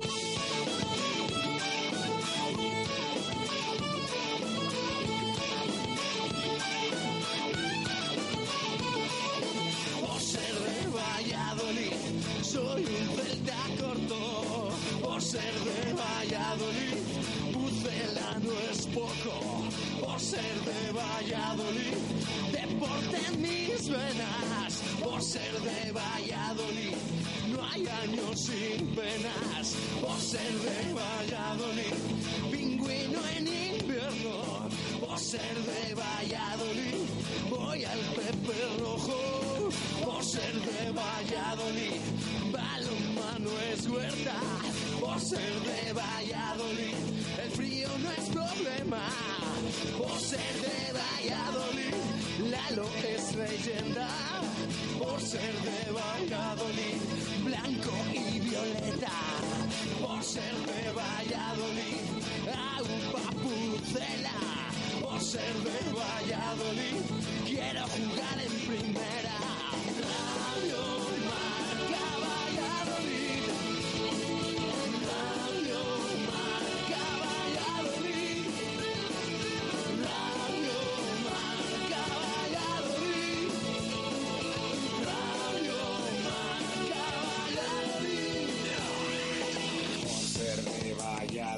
Thank you.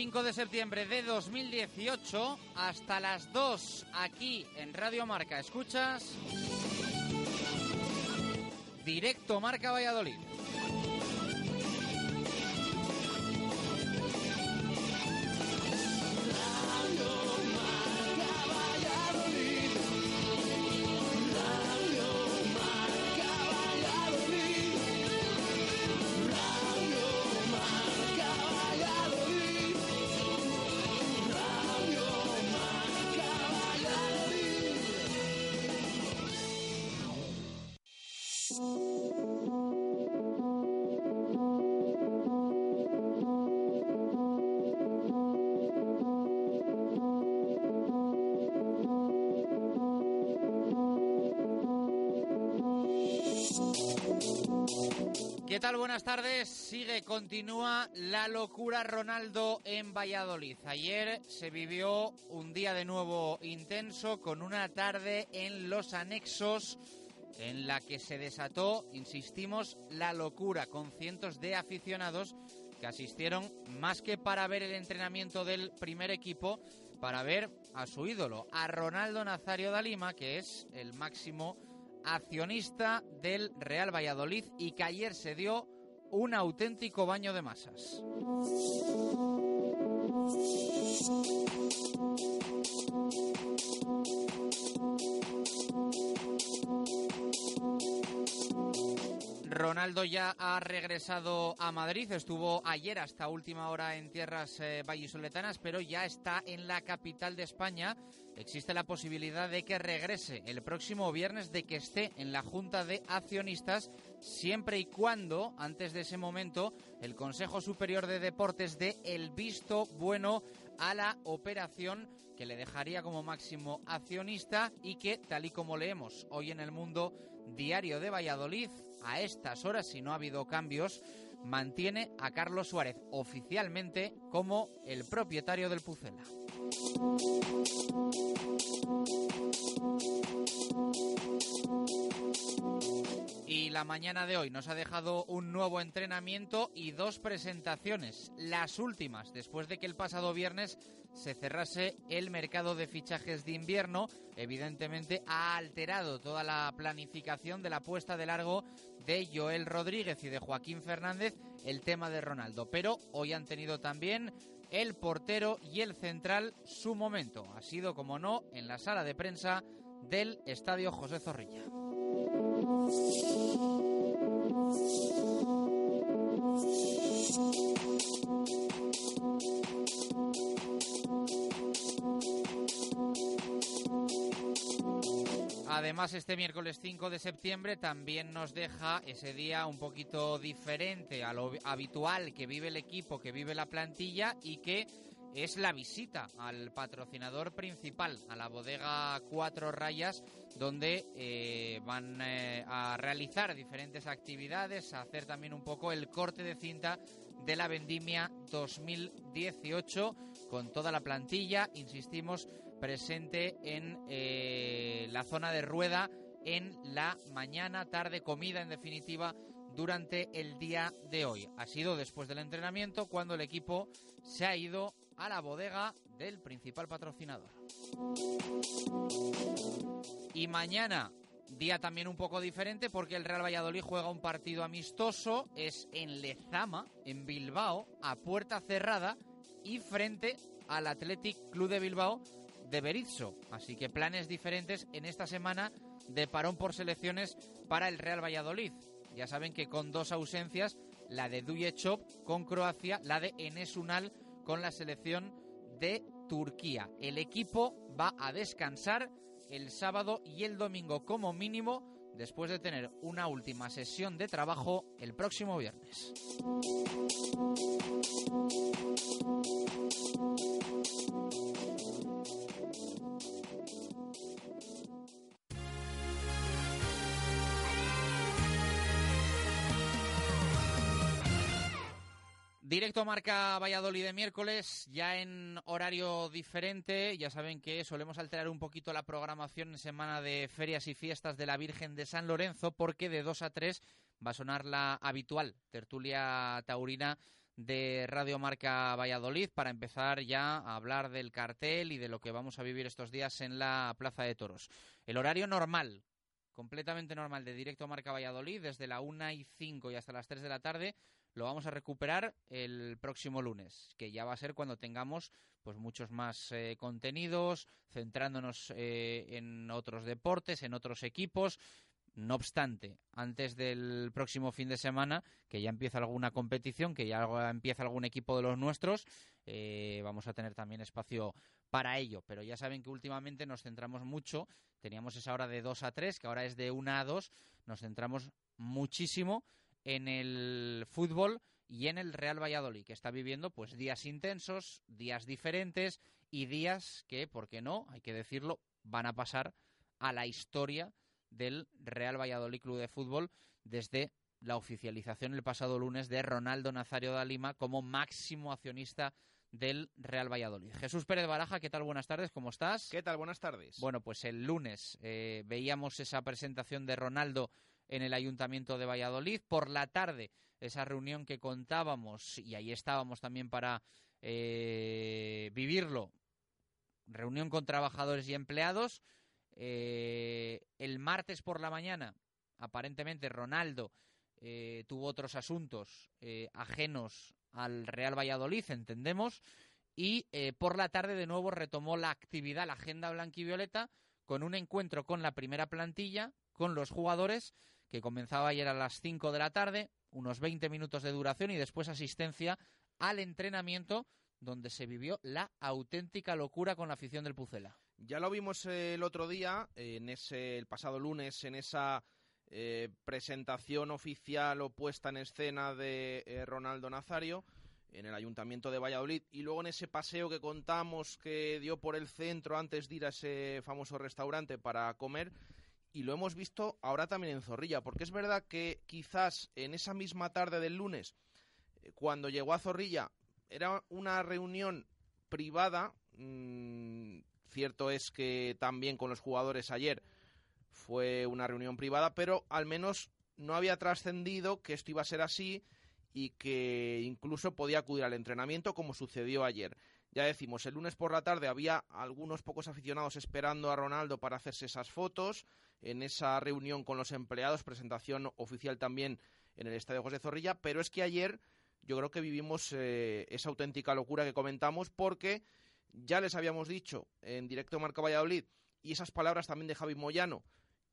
5 de septiembre de 2018 hasta las 2 aquí en Radio Marca. ¿Escuchas? Directo Marca Valladolid. ¿Qué tal? Buenas tardes. Sigue, continúa la locura Ronaldo en Valladolid. Ayer se vivió un día de nuevo intenso con una tarde en los anexos en la que se desató, insistimos, la locura con cientos de aficionados que asistieron más que para ver el entrenamiento del primer equipo, para ver a su ídolo, a Ronaldo Nazario da Lima, que es el máximo accionista del Real Valladolid y que ayer se dio un auténtico baño de masas. Ronaldo ya ha regresado a Madrid, estuvo ayer hasta última hora en tierras eh, vallisoletanas, pero ya está en la capital de España. Existe la posibilidad de que regrese el próximo viernes, de que esté en la Junta de Accionistas, siempre y cuando, antes de ese momento, el Consejo Superior de Deportes dé el visto bueno a la operación que le dejaría como máximo accionista y que, tal y como leemos hoy en el mundo diario de Valladolid, a estas horas, si no ha habido cambios, mantiene a Carlos Suárez oficialmente como el propietario del Pucela. Y la mañana de hoy nos ha dejado un nuevo entrenamiento y dos presentaciones, las últimas, después de que el pasado viernes se cerrase el mercado de fichajes de invierno. Evidentemente ha alterado toda la planificación de la puesta de largo de Joel Rodríguez y de Joaquín Fernández el tema de Ronaldo. Pero hoy han tenido también el portero y el central su momento. Ha sido, como no, en la sala de prensa del Estadio José Zorrilla. Además, este miércoles 5 de septiembre también nos deja ese día un poquito diferente a lo habitual que vive el equipo, que vive la plantilla y que es la visita al patrocinador principal, a la bodega Cuatro Rayas, donde eh, van eh, a realizar diferentes actividades, a hacer también un poco el corte de cinta de la vendimia 2018 con toda la plantilla, insistimos, presente en eh, la zona de rueda en la mañana, tarde, comida en definitiva durante el día de hoy. Ha sido después del entrenamiento cuando el equipo se ha ido a la bodega del principal patrocinador. Y mañana, día también un poco diferente porque el Real Valladolid juega un partido amistoso, es en Lezama, en Bilbao, a puerta cerrada y frente al Athletic Club de Bilbao de Berizzo. Así que planes diferentes en esta semana de parón por selecciones para el Real Valladolid. Ya saben que con dos ausencias, la de Dujechov con Croacia, la de Enes Unal con la selección de Turquía. El equipo va a descansar el sábado y el domingo como mínimo después de tener una última sesión de trabajo el próximo viernes. Directo marca Valladolid de miércoles, ya en horario diferente. Ya saben que solemos alterar un poquito la programación en semana de ferias y fiestas de la Virgen de San Lorenzo, porque de 2 a 3 va a sonar la habitual tertulia taurina de Radio Marca Valladolid para empezar ya a hablar del cartel y de lo que vamos a vivir estos días en la Plaza de Toros. El horario normal, completamente normal de Directo Marca Valladolid, desde la 1 y 5 y hasta las 3 de la tarde lo vamos a recuperar el próximo lunes, que ya va a ser cuando tengamos pues muchos más eh, contenidos, centrándonos eh, en otros deportes, en otros equipos. No obstante, antes del próximo fin de semana, que ya empieza alguna competición, que ya empieza algún equipo de los nuestros, eh, vamos a tener también espacio para ello. Pero ya saben que últimamente nos centramos mucho, teníamos esa hora de 2 a 3, que ahora es de 1 a 2, nos centramos muchísimo en el fútbol y en el Real Valladolid, que está viviendo pues días intensos, días diferentes y días que, ¿por qué no? Hay que decirlo, van a pasar a la historia del Real Valladolid Club de Fútbol desde la oficialización el pasado lunes de Ronaldo Nazario da Lima como máximo accionista del Real Valladolid. Jesús Pérez Baraja, ¿qué tal? Buenas tardes, ¿cómo estás? ¿Qué tal? Buenas tardes. Bueno, pues el lunes eh, veíamos esa presentación de Ronaldo en el Ayuntamiento de Valladolid. Por la tarde, esa reunión que contábamos, y ahí estábamos también para eh, vivirlo, reunión con trabajadores y empleados. Eh, el martes por la mañana, aparentemente Ronaldo eh, tuvo otros asuntos ajenos al Real Valladolid, entendemos, y por la tarde de nuevo retomó la actividad, la agenda blanquivioleta, con un encuentro con la primera plantilla, con los jugadores, que comenzaba ayer a las 5 de la tarde, unos 20 minutos de duración y después asistencia al entrenamiento donde se vivió la auténtica locura con la afición del Pucela. Ya lo vimos el otro día, en ese, el pasado lunes, en esa eh, presentación oficial o puesta en escena de eh, Ronaldo Nazario en el Ayuntamiento de Valladolid y luego en ese paseo que contamos que dio por el centro antes de ir a ese famoso restaurante para comer y lo hemos visto ahora también en Zorrilla, porque es verdad que quizás en esa misma tarde del lunes, eh, cuando llegó a Zorrilla, era una reunión privada, mm, cierto es que también con los jugadores ayer fue una reunión privada, pero al menos no había trascendido que esto iba a ser así y que incluso podía acudir al entrenamiento como sucedió ayer. Ya decimos, el lunes por la tarde había algunos pocos aficionados esperando a Ronaldo para hacerse esas fotos en esa reunión con los empleados, presentación oficial también en el Estadio José Zorrilla, pero es que ayer yo creo que vivimos eh, esa auténtica locura que comentamos porque ya les habíamos dicho en directo Marca Valladolid y esas palabras también de Javi Moyano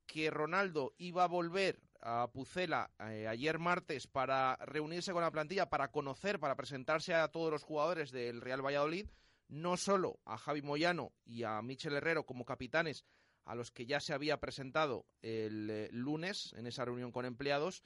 que Ronaldo iba a volver a Pucela eh, ayer martes para reunirse con la plantilla, para conocer, para presentarse a todos los jugadores del Real Valladolid, no solo a Javi Moyano y a Michel Herrero como capitanes, a los que ya se había presentado el eh, lunes en esa reunión con empleados,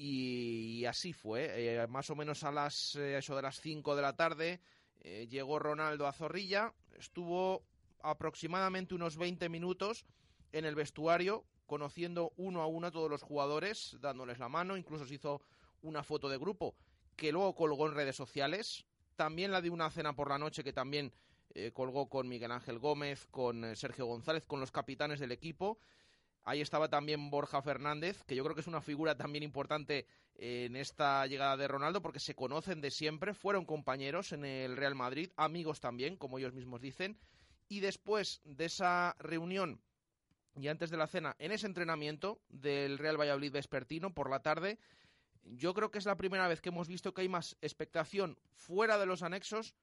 y, así fue. Eh, más o menos a las eso de las 5 de la tarde llegó Ronaldo a Zorrilla, estuvo aproximadamente unos 20 minutos en el vestuario, conociendo uno a uno a todos los jugadores, dándoles la mano, incluso se hizo una foto de grupo que luego colgó en redes sociales, también la de una cena por la noche que también eh, colgó con Miguel Ángel Gómez, con eh, Sergio González, con los capitanes del equipo. Ahí estaba también Borja Fernández, que yo creo que es una figura también importante en esta llegada de Ronaldo, porque se conocen de siempre, fueron compañeros en el Real Madrid, amigos también, como ellos mismos dicen. Y después de esa reunión y antes de la cena en ese entrenamiento del Real Valladolid Vespertino por la tarde. Yo creo que es la primera vez que hemos visto que hay más expectación fuera de los anexos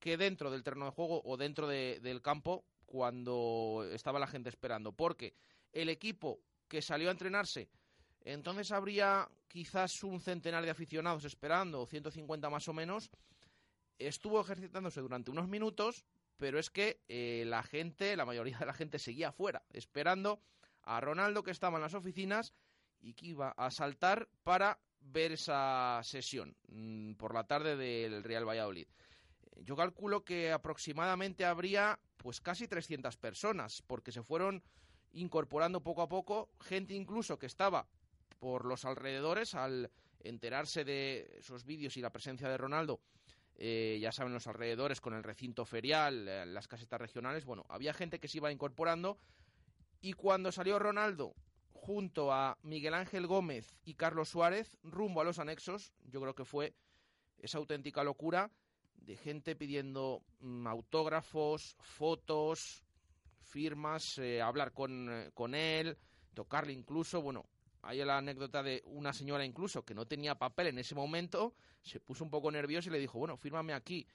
que dentro del terreno de juego o dentro del campo cuando estaba la gente esperando. Porque el equipo que salió a entrenarse, entonces habría quizás un centenar de aficionados esperando, 150 más o menos, estuvo ejercitándose durante unos minutos, pero es que eh, la gente, la mayoría de la gente seguía afuera, esperando a Ronaldo que estaba en las oficinas y que iba a saltar para ver esa sesión mm, por la tarde del Real Valladolid. Yo calculo que aproximadamente habría pues casi 300 personas, porque se fueron incorporando poco a poco gente incluso que estaba por los alrededores al enterarse de esos vídeos y la presencia de Ronaldo eh, ya saben, los alrededores con el recinto ferial, eh, las casetas regionales, bueno, había gente que se iba incorporando. Y cuando salió Ronaldo junto a Miguel Ángel Gómez y Carlos Suárez rumbo a los anexos, yo creo que fue esa auténtica locura de gente pidiendo mm, autógrafos, fotos, firmas, eh, hablar con, con él, tocarle incluso, bueno, hay la anécdota de una señora incluso que no tenía papel en ese momento, se puso un poco nerviosa y le dijo, bueno, fírmame aquí.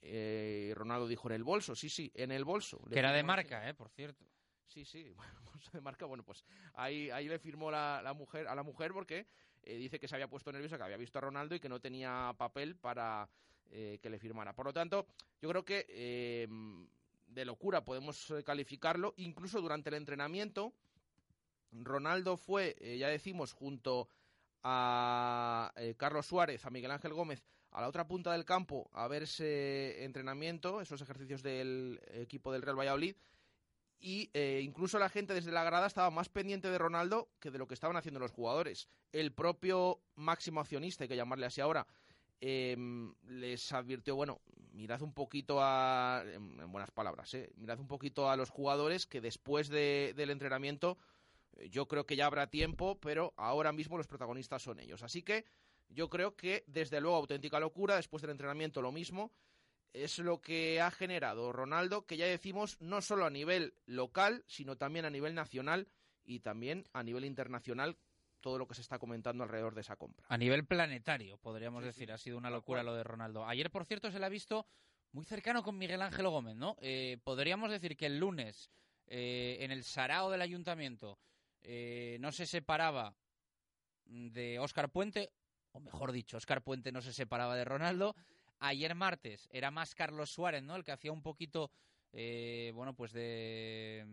Eh, Ronaldo dijo, en el bolso, sí, sí, en el bolso. que era de marca, eh, por cierto. Sí, sí, bueno, bolso de marca, bueno, pues ahí, ahí le firmó la, mujer, a la mujer porque eh, dice que se había puesto nerviosa, que había visto a Ronaldo y que no tenía papel para eh, que le firmara. Por lo tanto, yo creo que eh, de locura podemos calificarlo, incluso durante el entrenamiento Ronaldo fue, eh, ya decimos, junto a eh, Carlos Suárez, a Miguel Ángel Gómez, a la otra punta del campo a ver ese entrenamiento, esos ejercicios del equipo del Real Valladolid. Y eh, incluso la gente desde la grada estaba más pendiente de Ronaldo que de lo que estaban haciendo los jugadores. El propio máximo accionista, hay que llamarle así ahora, em, les advirtió, bueno, mirad un poquito a, en, buenas palabras, mirad un poquito a los jugadores que después del entrenamiento yo creo que ya habrá tiempo, pero ahora mismo los protagonistas son ellos. Así que yo creo que, desde luego, auténtica locura, después del entrenamiento lo mismo, es lo que ha generado Ronaldo, que ya decimos no solo a nivel local, sino también a nivel nacional y también a nivel internacional todo lo que se está comentando alrededor de esa compra. A nivel planetario, podríamos decir, ha sido una locura lo de Ronaldo. Ayer, por cierto, se le ha visto muy cercano con Miguel Ángel Gómez, ¿no? Eh, podríamos decir que el lunes, eh, en el sarao del ayuntamiento, eh, no se separaba de Óscar Puente, o mejor dicho, Óscar Puente no se separaba de Ronaldo. Ayer martes era más Carlos Suárez, ¿no? El que hacía un poquito, eh, bueno, pues de,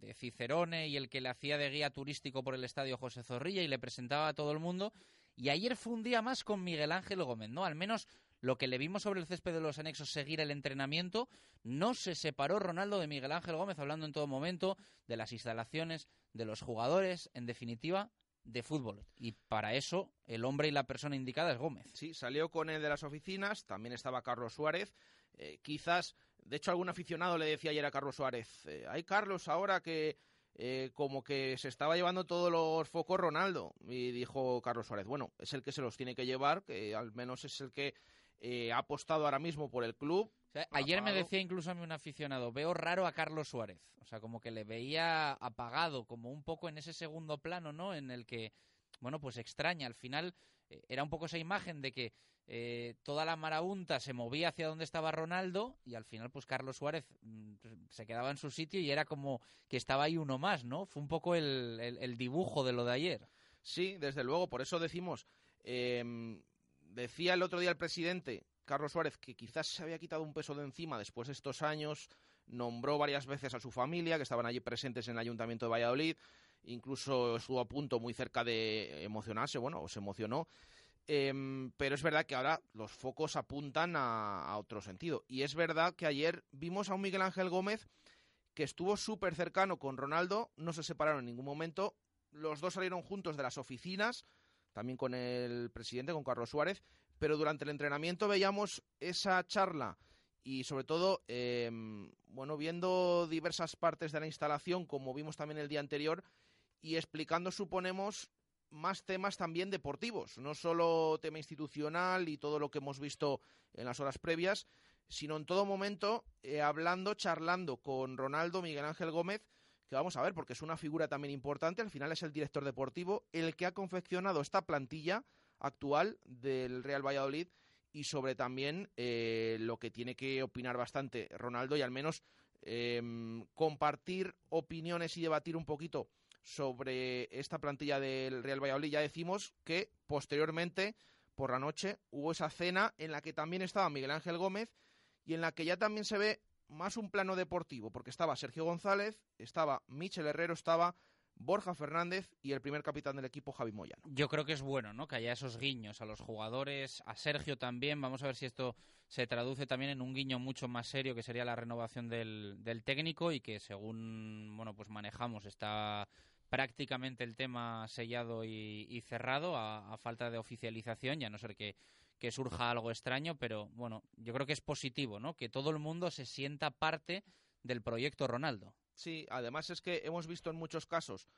de Cicerone y el que le hacía de guía turístico por el estadio José Zorrilla y le presentaba a todo el mundo. Y ayer fue un día más con Miguel Ángel Gómez, ¿no? Al menos lo que le vimos sobre el césped de los anexos seguir el entrenamiento, no se separó Ronaldo de Miguel Ángel Gómez, hablando en todo momento de las instalaciones, de los jugadores, en definitiva, de fútbol. Y para eso, el hombre y la persona indicada es Gómez. Sí, salió con él de las oficinas, también estaba Carlos Suárez. Eh, quizás, de hecho, algún aficionado le decía ayer a Carlos Suárez, eh, hay Carlos ahora que eh, como que se estaba llevando todos los focos Ronaldo. Y dijo Carlos Suárez, bueno, es el que se los tiene que llevar, que al menos es el que ha apostado ahora mismo por el club. ayer me decía incluso a mí un aficionado, veo raro a Carlos Suárez. O sea, como que le veía apagado, como un poco en ese segundo plano, ¿no? En el que, bueno, pues extraña. Al final eh, era un poco esa imagen de que eh, toda la marabunta se movía hacia donde estaba Ronaldo y al final pues Carlos Suárez mm, se quedaba en su sitio y era como que estaba ahí uno más, ¿no? Fue un poco el, dibujo de lo de ayer. Sí, desde luego, por eso decimos, em, decía el otro día el presidente, Carlos Suárez, que quizás se había quitado un peso de encima después de estos años, nombró varias veces a su familia, que estaban allí presentes en el Ayuntamiento de Valladolid, incluso estuvo a punto muy cerca de emocionarse, bueno, se emocionó. Em, pero es verdad que ahora los focos apuntan a, otro sentido. Y es verdad que ayer vimos a un Miguel Ángel Gómez que estuvo súper cercano con Ronaldo, no se separaron en ningún momento, los dos salieron juntos de las oficinas, también con el presidente, con Carlos Suárez, pero durante el entrenamiento veíamos esa charla y sobre todo, em, bueno, viendo diversas partes de la instalación, como vimos también el día anterior, y explicando, suponemos, más temas también deportivos, no solo tema institucional y todo lo que hemos visto en las horas previas, sino en todo momento eh, hablando, charlando con Ronaldo Miguel Ángel Gómez, que vamos a ver, porque es una figura también importante, al final es el director deportivo, el que ha confeccionado esta plantilla actual del Real Valladolid y sobre también eh, lo que tiene que opinar bastante Ronaldo y al menos em, compartir opiniones y debatir un poquito sobre esta plantilla del Real Valladolid. Ya decimos que posteriormente, por la noche, hubo esa cena en la que también estaba Miguel Ángel Gómez y en la que ya también se ve más un plano deportivo, porque estaba Sergio González, estaba Michel Herrero, estaba Borja Fernández y el primer capitán del equipo, Javi Moyano. Yo creo que es bueno, ¿no? Que haya esos guiños a los jugadores, a Sergio también. Vamos a ver si esto se traduce también en un guiño mucho más serio, que sería la renovación del, del técnico y que según, bueno, pues manejamos está prácticamente el tema sellado y, cerrado a, falta de oficialización, ya no ser que, que surja algo extraño, pero bueno, yo creo que es positivo, ¿no? Que todo el mundo se sienta parte del proyecto Ronaldo. Sí, además es que hemos visto en muchos casos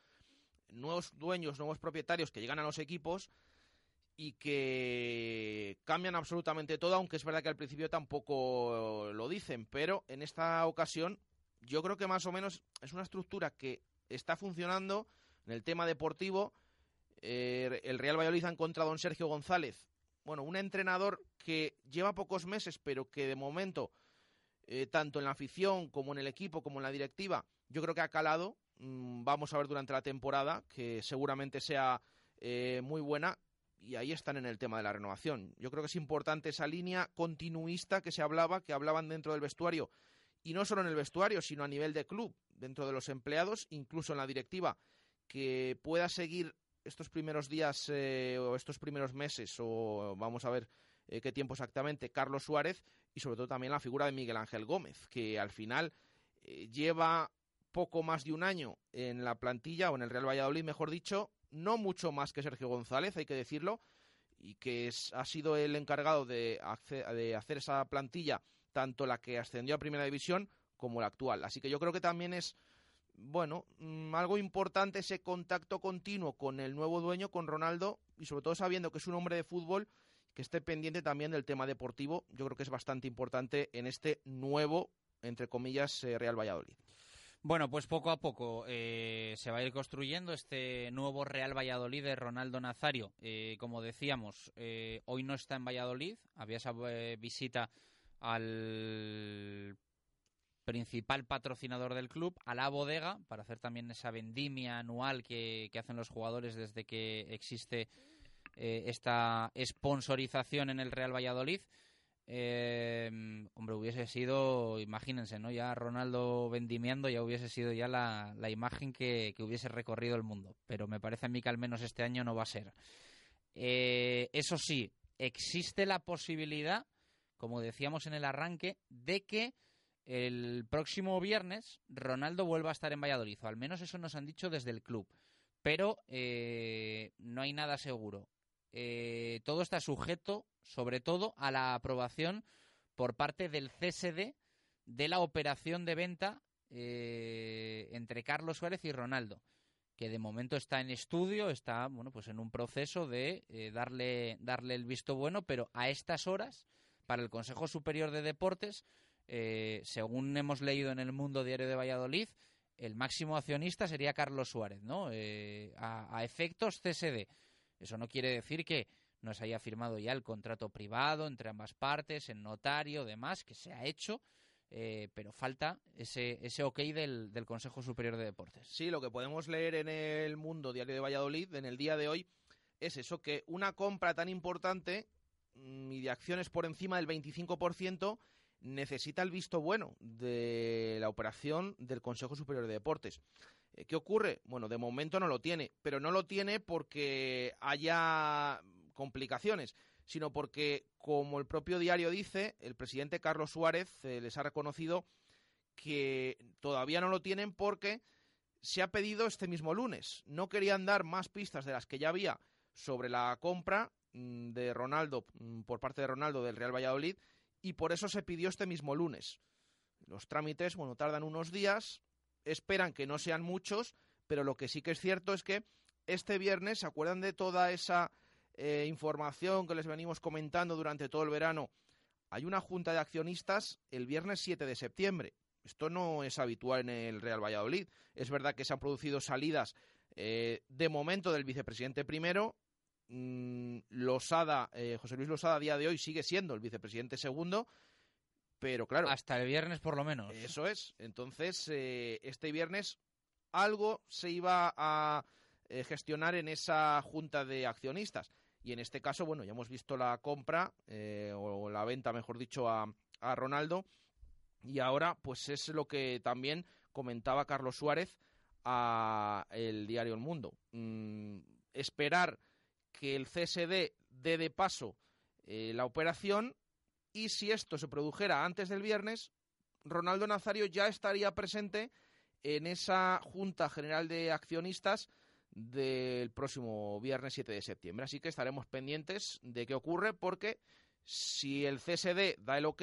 nuevos dueños, nuevos propietarios que llegan a los equipos y que cambian absolutamente todo, aunque es verdad que al principio tampoco lo dicen, pero en esta ocasión yo creo que más o menos es una estructura que está funcionando en el tema deportivo. Eh, el Real Valladolid ha encontrado a don Sergio González, bueno, un entrenador que lleva pocos meses, pero que de momento eh, tanto en la afición como en el equipo como en la directiva, yo creo que ha calado. Mm, vamos a ver durante la temporada que seguramente sea eh, muy buena y ahí están en el tema de la renovación. Yo creo que es importante esa línea continuista que se hablaba, que hablaban dentro del vestuario y no solo en el vestuario, sino a nivel de club, dentro de los empleados, incluso en la directiva, que pueda seguir estos primeros días eh, o estos primeros meses o vamos a ver eh, qué tiempo exactamente, Carlos Suárez y sobre todo también la figura de Miguel Ángel Gómez, que al final eh, lleva poco más de un año en la plantilla o en el Real Valladolid, mejor dicho, no mucho más que Sergio González, hay que decirlo, y que ha sido el encargado de, de hacer esa plantilla, tanto la que ascendió a Primera División como la actual. Así que yo creo que también es bueno, mm, algo importante ese contacto continuo con el nuevo dueño, con Ronaldo, y sobre todo sabiendo que es un hombre de fútbol que esté pendiente también del tema deportivo. Yo creo que es bastante importante en este nuevo, entre comillas, eh, Real Valladolid. Bueno, pues poco a poco eh, se va a ir construyendo este nuevo Real Valladolid de Ronaldo Nazario. Eh, como decíamos, hoy no está en Valladolid, había esa visita al principal patrocinador del club, a la bodega, para hacer también esa vendimia anual que, que hacen los jugadores desde que existe eh, esta sponsorización en el Real Valladolid. Eh, hombre, hubiese sido, imagínense, ¿no? Ya Ronaldo vendimiando ya hubiese sido ya la, la imagen que, que, hubiese recorrido el mundo. Pero me parece a mí que al menos este año no va a ser. Eh, eso sí, existe la posibilidad, como decíamos en el arranque, de que el próximo viernes Ronaldo vuelva a estar en Valladolid, o al menos eso nos han dicho desde el club. Pero eh, no hay nada seguro. Eh, todo está sujeto, sobre todo, a la aprobación por parte del CSD de la operación de venta eh, entre Carlos Suárez y Ronaldo, que de momento está en estudio, está bueno, pues en un proceso de eh, darle, darle el visto bueno, pero a estas horas, para el Consejo Superior de Deportes, eh, según hemos leído en el Mundo Diario de Valladolid, el máximo accionista sería Carlos Suárez, ¿no? Eh, a, efectos CSD. Eso no quiere decir que no se haya firmado ya el contrato privado entre ambas partes, en notario, demás, que se ha hecho, eh, pero falta ese, ese ok del, del, Consejo Superior de Deportes. Sí, lo que podemos leer en el Mundo Diario de Valladolid en el día de hoy es eso, que una compra tan importante mm, y de acciones por encima del 25% necesita el visto bueno de la operación del Consejo Superior de Deportes. Eh, ¿Qué ocurre? Bueno, de momento no lo tiene, pero no lo tiene porque haya complicaciones, sino porque, como el propio diario dice, el presidente Carlos Suárez eh, les ha reconocido que todavía no lo tienen porque se ha pedido este mismo lunes. No querían dar más pistas de las que ya había sobre la compra mm, de Ronaldo mm, por parte de Ronaldo del Real Valladolid y por eso se pidió este mismo lunes. Los trámites, bueno, tardan unos días, esperan que no sean muchos, pero lo que sí que es cierto es que este viernes, ¿se acuerdan de toda esa eh, información que les venimos comentando durante todo el verano? Hay una junta de accionistas el viernes 7 de septiembre. Esto no es habitual en el Real Valladolid. Es verdad que se han producido salidas eh, de momento del vicepresidente primero Mm, Losada, eh, José Luis Losada a día de hoy sigue siendo el vicepresidente segundo, pero claro. Hasta el viernes por lo menos. Eso es. Entonces, eh, este viernes algo se iba a eh, gestionar en esa junta de accionistas. Y en este caso, bueno, ya hemos visto la compra, eh, o la venta, mejor dicho, a, a Ronaldo. Y ahora, pues es lo que también comentaba Carlos Suárez a el diario El Mundo. Mm, esperar que el CSD dé de paso eh, la operación y si esto se produjera antes del viernes, Ronaldo Nazario ya estaría presente en esa Junta General de Accionistas del próximo viernes 7 de septiembre. Así que estaremos pendientes de qué ocurre porque si el CSD da el ok,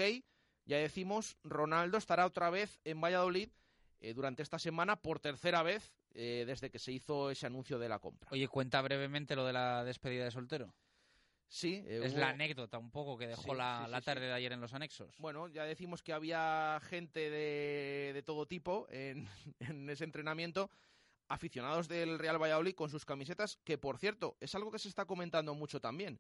ya decimos, Ronaldo estará otra vez en Valladolid eh, durante esta semana por tercera vez eh, desde que se hizo ese anuncio de la compra. Oye, cuenta brevemente lo de la despedida de soltero. Sí. Eh, es hubo... la anécdota un poco que dejó sí, la, sí, la, tarde de ayer en los anexos. Bueno, ya decimos que había gente de, de todo tipo en, en, ese entrenamiento, aficionados del Real Valladolid con sus camisetas, que por cierto, es algo que se está comentando mucho también.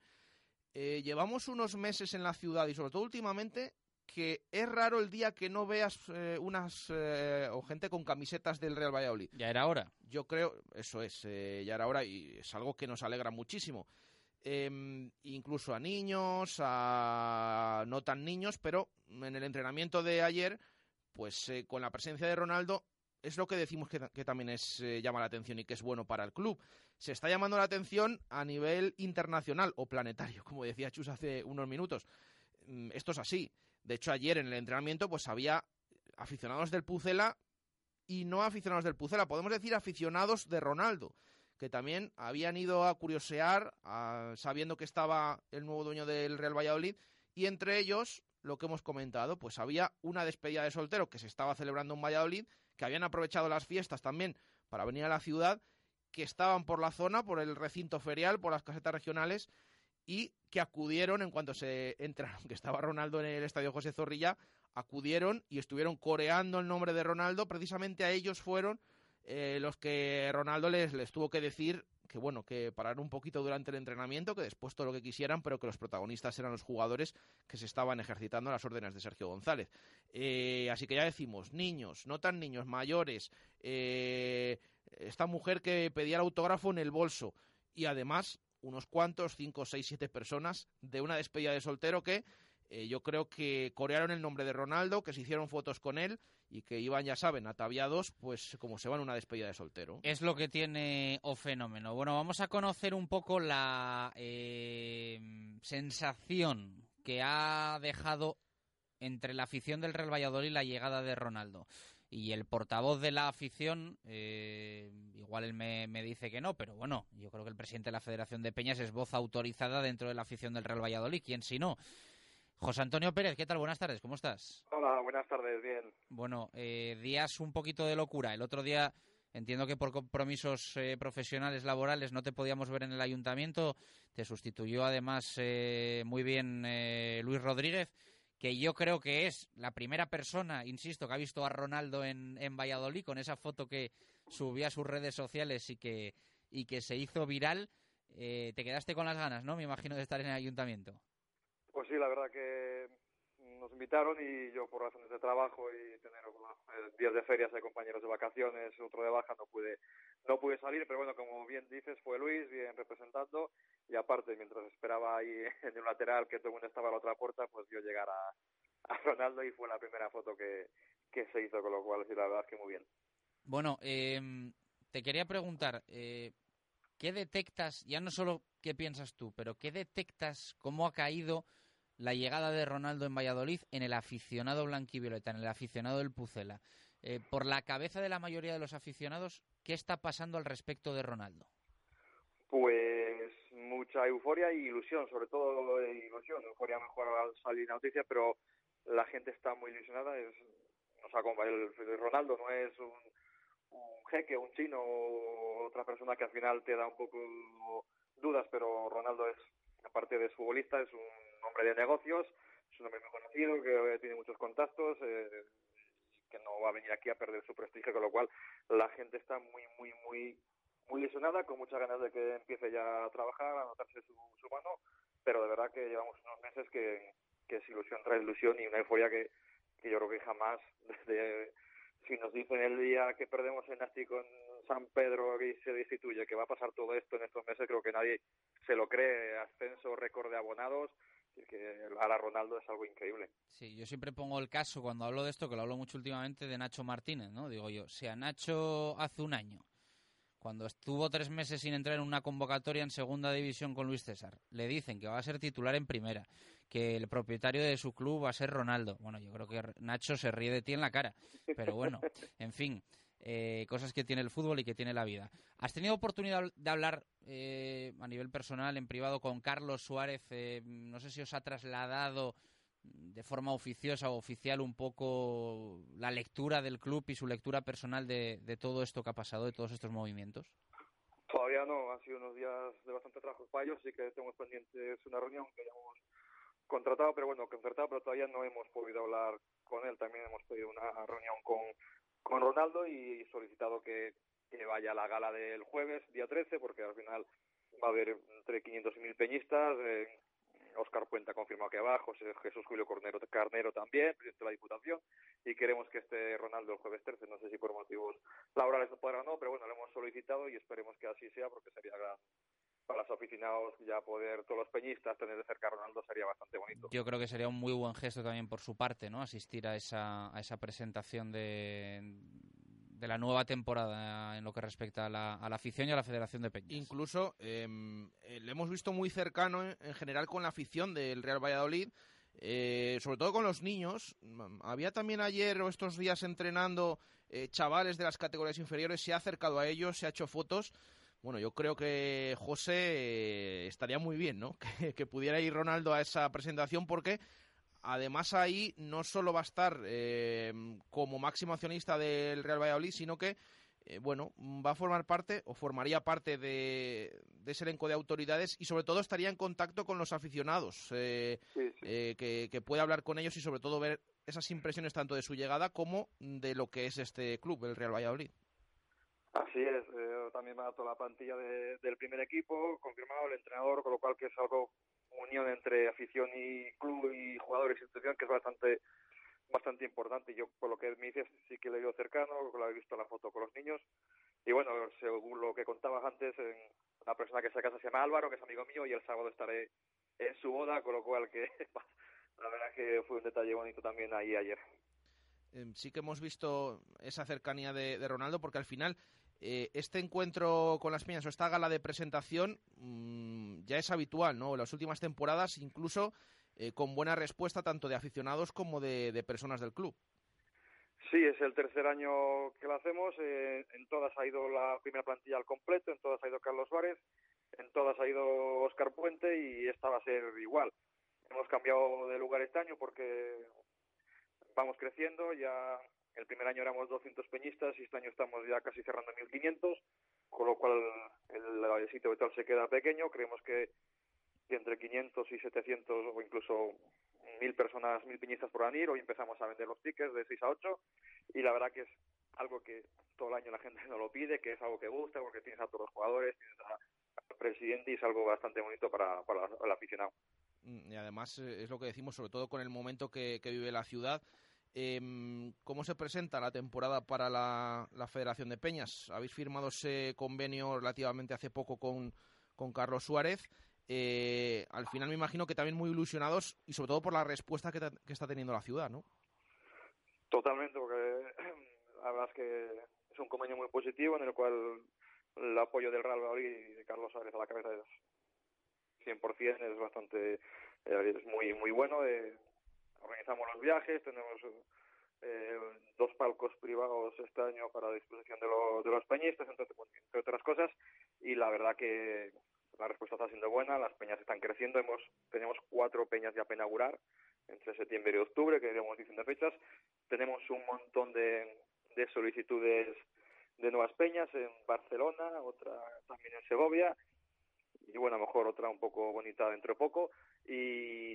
Eh, llevamos unos meses en la ciudad y sobre todo últimamente que es raro el día que no veas eh, unas eh, o gente con camisetas del Real Valladolid. Ya era hora. Yo creo, eso es, eh, ya era hora y es algo que nos alegra muchísimo. Eh, incluso a niños, a no tan niños, pero en el entrenamiento de ayer, pues con la presencia de Ronaldo, es lo que decimos que, que también es, llama la atención y que es bueno para el club. Se está llamando la atención a nivel internacional o planetario, como decía Chus hace unos minutos. Mm, esto es así. De hecho, ayer en el entrenamiento, pues había aficionados del Pucela y no aficionados del Pucela, podemos decir aficionados de Ronaldo, que también habían ido a curiosear, a, sabiendo que estaba el nuevo dueño del Real Valladolid, y entre ellos, lo que hemos comentado, pues había una despedida de soltero que se estaba celebrando en Valladolid, que habían aprovechado las fiestas también para venir a la ciudad, que estaban por la zona, por el recinto ferial, por las casetas regionales, y que acudieron en cuanto se enteraron que estaba Ronaldo en el estadio José Zorrilla, acudieron y estuvieron coreando el nombre de Ronaldo. Precisamente a ellos fueron eh, los que Ronaldo les, les tuvo que decir que bueno, que pararon un poquito durante el entrenamiento, que después todo lo que quisieran, pero que los protagonistas eran los jugadores que se estaban ejercitando a las órdenes de Sergio González. Eh, así que ya decimos, niños, no tan niños, mayores, eh, esta mujer que pedía el autógrafo en el bolso y además unos cuantos, cinco, seis, siete personas de una despedida de soltero que eh, yo creo que corearon el nombre de Ronaldo, que se hicieron fotos con él y que iban, ya saben, ataviados, pues como se van a una despedida de soltero. Es lo que tiene O Fenómeno. Bueno, vamos a conocer un poco la eh, sensación que ha dejado entre la afición del Real Valladolid la llegada de Ronaldo. Y el portavoz de la afición, eh, igual él me, me, dice que no, pero bueno, yo creo que el presidente de la Federación de Peñas es voz autorizada dentro de la afición del Real Valladolid. ¿Quién si no? José Antonio Pérez, ¿qué tal? Buenas tardes, ¿cómo estás? Hola, buenas tardes, bien. Bueno, eh, días un poquito de locura. El otro día entiendo que por compromisos eh, profesionales, laborales, no te podíamos ver en el ayuntamiento. Te sustituyó además eh, muy bien eh, Luis Rodríguez, que yo creo que es la primera persona, insisto, que ha visto a Ronaldo en, en Valladolid con esa foto que subió a sus redes sociales y que, y que se hizo viral. Eh, te quedaste con las ganas, ¿no? Me imagino de estar en el ayuntamiento. Pues sí, la verdad que nos invitaron y yo por razones de trabajo y tener bueno, días de ferias de compañeros de vacaciones, otro de baja, no pude no pude salir, pero bueno, como bien dices, fue Luis, bien representando. Y aparte, mientras esperaba ahí en el lateral que todo el mundo estaba a la otra puerta, pues vio llegar a, a Ronaldo y fue la primera foto que, que se hizo, con lo cual sí, la verdad es que muy bien. Bueno, eh, te quería preguntar, eh, ¿qué detectas, ya no solo qué piensas tú, pero qué detectas, cómo ha caído la llegada de Ronaldo en Valladolid en el aficionado blanquivioleta, en el aficionado del Pucela. Eh, por la cabeza de la mayoría de los aficionados, ¿qué está pasando al respecto de Ronaldo? Pues mucha euforia y ilusión, sobre todo ilusión. Euforia mejor al salir noticia, pero la gente está muy ilusionada. Es, o sea, como el Ronaldo no es un, un jeque, un chino o otra persona que al final te da un poco dudas, pero Ronaldo es, aparte de futbolista, es un hombre de negocios, es un hombre muy conocido, que tiene muchos contactos, eh, que no va a venir aquí a perder su prestigio, con lo cual la gente está muy, muy, muy muy ilusionada, con muchas ganas de que empiece ya a trabajar, a notarse su, su mano, pero de verdad que llevamos unos meses que, que es ilusión tras ilusión y una euforia que, que yo creo que jamás, desde si nos dicen el día que perdemos el Nasti con San Pedro y se destituye, que va a pasar todo esto en estos meses, creo que nadie se lo cree. Ascenso, récord de abonados, que ahora Ronaldo es algo increíble. Sí, yo siempre pongo el caso cuando hablo de esto, que lo hablo mucho últimamente, de Nacho Martínez, ¿no? Digo yo, si a Nacho hace un año, cuando estuvo tres meses sin entrar en una convocatoria en segunda división con Luis César, le dicen que va a ser titular en primera, que el propietario de su club va a ser Ronaldo. Bueno, yo creo que Nacho se ríe de ti en la cara, pero bueno, en fin. Eh, cosas que tiene el fútbol y que tiene la vida. ¿Has tenido oportunidad de hablar eh, a nivel personal, en privado, con Carlos Suárez? Eh, no sé si os ha trasladado de forma oficiosa o oficial un poco la lectura del club y su lectura personal de, de todo esto que ha pasado, de todos estos movimientos. Todavía no, han sido unos días de bastante trabajo para ellos, sí que tenemos pendientes una reunión que ya hemos contratado, pero bueno, concertado, pero todavía no hemos podido hablar con él. También hemos pedido una reunión con, con Ronaldo y solicitado que, vaya a la gala del jueves, día 13, porque al final va a haber entre 500 y 1000 peñistas. Eh, Oscar Puente ha confirmado que José Jesús Julio Cornero, Carnero también, presidente de la Diputación, y queremos que esté Ronaldo el jueves 13. No sé si por motivos laborales podrá o no, pero bueno, lo hemos solicitado y esperemos que así sea, porque sería gran para los aficionados ya poder, todos los peñistas, tener de cerca a Ronaldo sería bastante bonito. Yo creo que sería un muy buen gesto también por su parte, ¿no? Asistir a esa, a esa presentación de, de la nueva temporada en lo que respecta a la, a la afición y a la Federación de Peñas. Incluso eh, le hemos visto muy cercano en, en, general con la afición del Real Valladolid, eh, sobre todo con los niños. Había también ayer o estos días entrenando eh, chavales de las categorías inferiores, se ha acercado a ellos, se ha hecho fotos. Bueno, yo creo que José eh, estaría muy bien, ¿no? Que, que, pudiera ir Ronaldo a esa presentación porque además ahí no solo va a estar eh, como máximo accionista del Real Valladolid, sino que eh, bueno, va a formar parte o formaría parte de, de, ese elenco de autoridades y sobre todo estaría en contacto con los aficionados, eh, sí, sí. eh, que, que puede hablar con ellos y sobre todo ver esas impresiones tanto de su llegada como de lo que es este club, el Real Valladolid. Así es, eh, también ha dado la plantilla de- del primer equipo, confirmado el entrenador, con lo cual que es algo unión entre afición y club y jugadores y institución que es bastante bastante importante. Yo, por lo que me dices, sí que lo he ido cercano, lo he visto en la foto con los niños. Y bueno, según lo que contabas antes, una persona que se casa se llama Álvaro, que es amigo mío, y el sábado estaré en su boda, con lo cual que la verdad que fue un detalle bonito también ahí ayer. Eh, sí que hemos visto esa cercanía de, Ronaldo, porque al final eh, este encuentro con las Peñas o esta gala de presentación mm, ya es habitual, ¿no? En las últimas temporadas, incluso eh, con buena respuesta tanto de aficionados como de, de personas del club. Sí, es el tercer año que lo hacemos. eh, en todas ha ido la primera plantilla al completo, en todas ha ido Carlos Suárez, en todas ha ido Oscar Puente y esta va a ser igual. Hemos cambiado de lugar este año porque vamos creciendo. Ya el primer año éramos 200 peñistas y este año estamos ya casi cerrando 1500, con lo cual el, el sitio habitual se queda pequeño. Creemos que, entre 500 y 700 o incluso mil personas, mil piñistas por venir. Hoy empezamos a vender los tickets de 6 a 8 y la verdad que es algo que todo el año la gente no lo pide, que es algo que gusta, porque tienes a todos los jugadores, tienes al presidente y es algo bastante bonito para, para el aficionado. Y además eh, es lo que decimos, sobre todo con el momento que, vive la ciudad. Em, ¿Cómo se presenta la temporada para la, Federación de Peñas? Habéis firmado ese convenio relativamente hace poco con, con Carlos Suárez. Eh, al final me imagino que también muy ilusionados y sobre todo por la respuesta que, está teniendo la ciudad, ¿no? Totalmente, porque la verdad es que es un convenio muy positivo en el cual el apoyo del Real Valladolid y Carlos Suárez a la cabeza es 100%, es bastante, eh, es muy muy bueno. eh, organizamos los viajes, tenemos eh, dos palcos privados este año para disposición de, lo- de los peñistas, entre, entre otras cosas, y la verdad que la respuesta está siendo buena, las peñas están creciendo, hemos tenemos cuatro peñas ya para inaugurar entre septiembre y octubre, que iremos diciendo fechas, tenemos un montón de, de solicitudes de nuevas peñas en Barcelona, otra también en Segovia, y bueno, a lo mejor otra un poco bonita dentro de poco, y,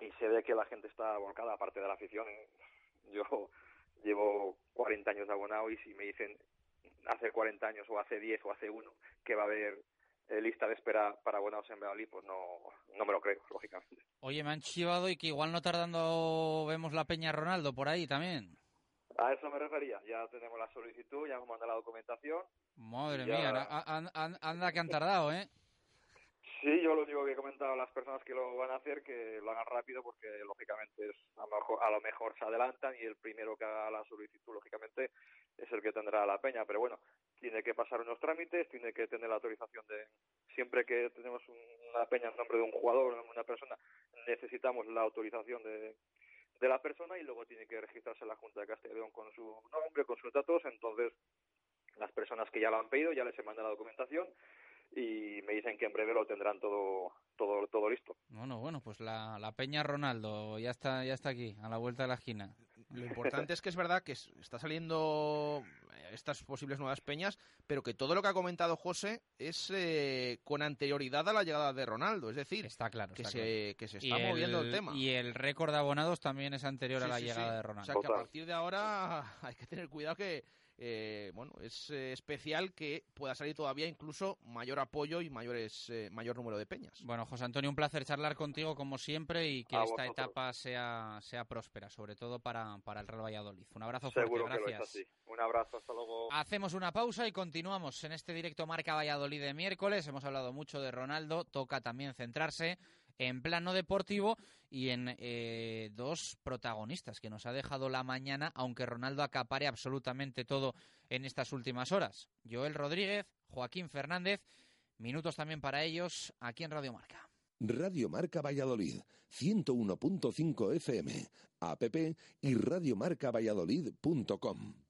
y se ve que la gente está volcada, aparte de la afición. Yo llevo 40 años de abonado y si me dicen hace 40 años o hace 10 o hace 1 que va a haber eh, lista de espera para abonados en Valladolid, pues no, no me lo creo, lógicamente. Oye, me han chivado y que igual no tardando vemos la Peña Ronaldo por ahí también. A eso me refería. Ya tenemos la solicitud, ya hemos mandado la documentación. Madre Ya. mía, na- an- an- anda que han tardado, ¿eh? Sí, yo lo único que he comentado a las personas que lo van a hacer que lo hagan rápido porque lógicamente es, a, lo mejor, a lo mejor se adelantan y el primero que haga la solicitud lógicamente es el que tendrá la peña. Pero bueno, tiene que pasar unos trámites, tiene que tener la autorización de... Siempre que tenemos una peña en nombre de un jugador una persona, necesitamos la autorización de, de la persona y luego tiene que registrarse en la Junta de Castilla y León con su nombre, con sus datos. Entonces, las personas que ya lo han pedido ya les he mandado la documentación y me dicen que en breve lo tendrán todo todo todo listo. Bueno, bueno, pues la, la Peña Ronaldo ya está, ya está aquí, a la vuelta de la esquina. Lo importante es que es verdad que es- está saliendo estas posibles nuevas peñas, pero que todo lo que ha comentado José es eh, con anterioridad a la llegada de Ronaldo. Es decir, Está claro. que está se, que se claro. está Y moviendo el, el- tema. Y el récord de abonados también es anterior a Sí, la sí, llegada sí. de O Ronaldo. sea que a partir de ahora hay que tener cuidado que eh, bueno es eh, especial que pueda salir todavía incluso mayor apoyo y mayores eh, mayor número de peñas. Bueno, José Antonio, un placer charlar contigo como siempre y que A esta vosotros. etapa sea, sea próspera, sobre todo para, para el Real Valladolid. Un abrazo fuerte, Seguro que lo es gracias. así. Un abrazo, hasta luego. Hacemos una pausa y continuamos en este directo Marca Valladolid de miércoles. Hemos hablado mucho de Ronaldo, toca también centrarse en plano deportivo y en eh, dos protagonistas que nos ha dejado la mañana, aunque Ronaldo acapare absolutamente todo en estas últimas horas. Joel Rodríguez, Joaquín Fernández, minutos también para ellos aquí en Radio Marca. Radio Marca Valladolid, 101.5 FM, app y radiomarcavalladolid.com.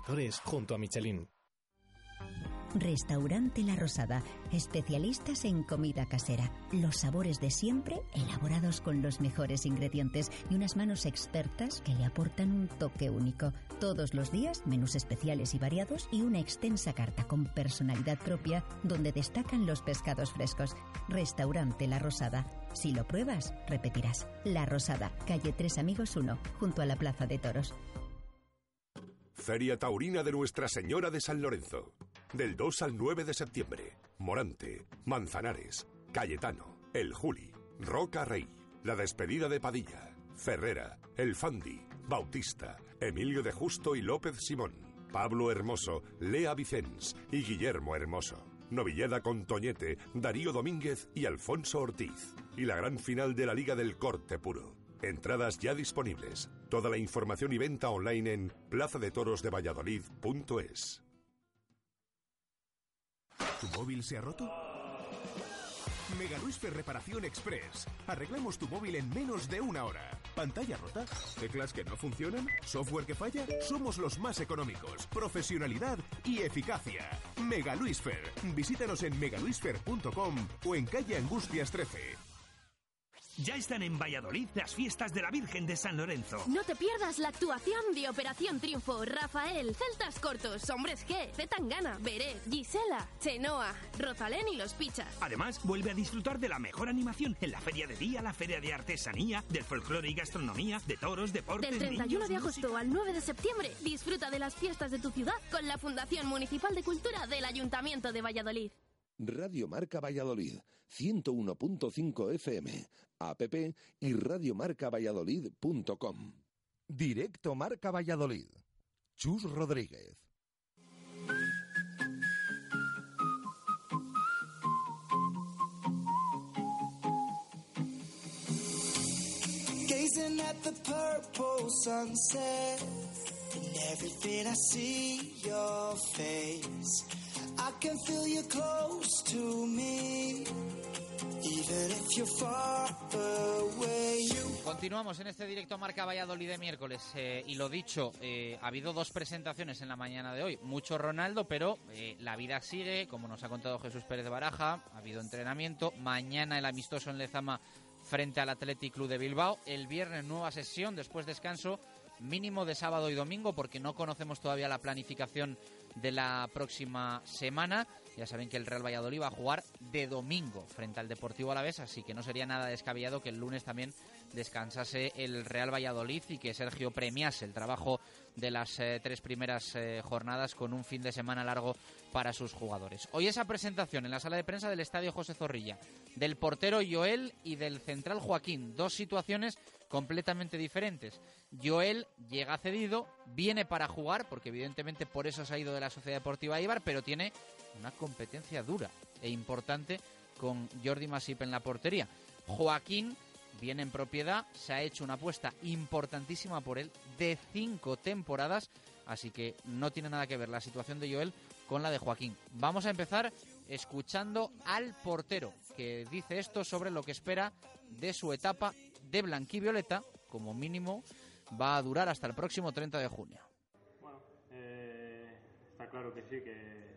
Junto a Michelin. Restaurante La Rosada, especialistas en comida casera. Los sabores de siempre, elaborados con los mejores ingredientes y unas manos expertas que le aportan un toque único. Todos los días, menús especiales y variados y una extensa carta con personalidad propia donde destacan los pescados frescos. Restaurante La Rosada. Si lo pruebas, repetirás. La Rosada, calle Tres Amigos 1, junto a la Plaza de Toros. Feria Taurina de Nuestra Señora de San Lorenzo. Del 2 al 9 de septiembre. Morante, Manzanares, Cayetano, El Juli, Roca Rey, La Despedida de Padilla, Ferrera, El Fandi, Bautista, Emilio de Justo y López Simón, Pablo Hermoso, Lea Vicens y Guillermo Hermoso. Novilleda con Toñete, Darío Domínguez y Alfonso Ortiz. Y la gran final de la Liga del Corte Puro. Entradas ya disponibles. Toda la información y venta online en plazadetorosdevalladolid.es. ¿Tu móvil se ha roto? Mega Luisfer Reparación Express. Arreglamos tu móvil en menos de una hora. ¿Pantalla rota? ¿Teclas que no funcionan? ¿Software que falla? Somos los más económicos. Profesionalidad y eficacia. Mega Luisfer. Visítanos en megaluisfer.com o en calle Angustias 13. Ya están en Valladolid las fiestas de la Virgen de San Lorenzo. No te pierdas la actuación de Operación Triunfo, Rafael, Celtas Cortos, Hombres G, Zetangana, Beret, Gisela, Chenoa, Rosalén y Los Pichas. Además, vuelve a disfrutar de la mejor animación en la Feria de Día, la Feria de Artesanía, del folclore y gastronomía, de toros, deportes, Del 31 niños, de agosto música. al 9 de septiembre, disfruta de las fiestas de tu ciudad con la Fundación Municipal de Cultura del Ayuntamiento de Valladolid. Radio Marca Valladolid, 101.5 FM, app y radiomarcavalladolid.com. Directo Marca Valladolid. Chus Rodríguez. Gazing at the purple sunset, and everything I see your face. I can feel you close to me, Continuamos en este directo Marca Valladolid de miércoles. Eh, y lo dicho, eh, ha habido dos presentaciones en la mañana de hoy, mucho Ronaldo, pero eh, la vida sigue, como nos ha contado Jesús Pérez Baraja, ha habido entrenamiento, mañana el amistoso en Lezama frente al Athletic Club de Bilbao, el viernes nueva sesión, después descanso mínimo de sábado y domingo porque no conocemos todavía la planificación de la próxima semana. Ya saben que el Real Valladolid va a jugar de domingo frente al Deportivo Alavés, así que no sería nada descabellado que el lunes también descansase el Real Valladolid y que Sergio premiase el trabajo de las eh, tres primeras eh, jornadas con un fin de semana largo para sus jugadores. Hoy esa presentación en la sala de prensa del Estadio José Zorrilla, del portero Joel y del central Joaquín, dos situaciones completamente diferentes. Joel llega cedido, viene para jugar, porque evidentemente por eso se ha ido de la Sociedad Deportiva Ibar, pero tiene una competencia dura e importante con Jordi Masip en la portería. Joaquín viene en propiedad, se ha hecho una apuesta importantísima por él de cinco temporadas, así que no tiene nada que ver la situación de Joel con la de Joaquín. Vamos a empezar escuchando al portero, que dice esto sobre lo que espera de su etapa de blanquivioleta, como mínimo va a durar hasta el próximo 30 de junio. Eh, está claro que sí, que,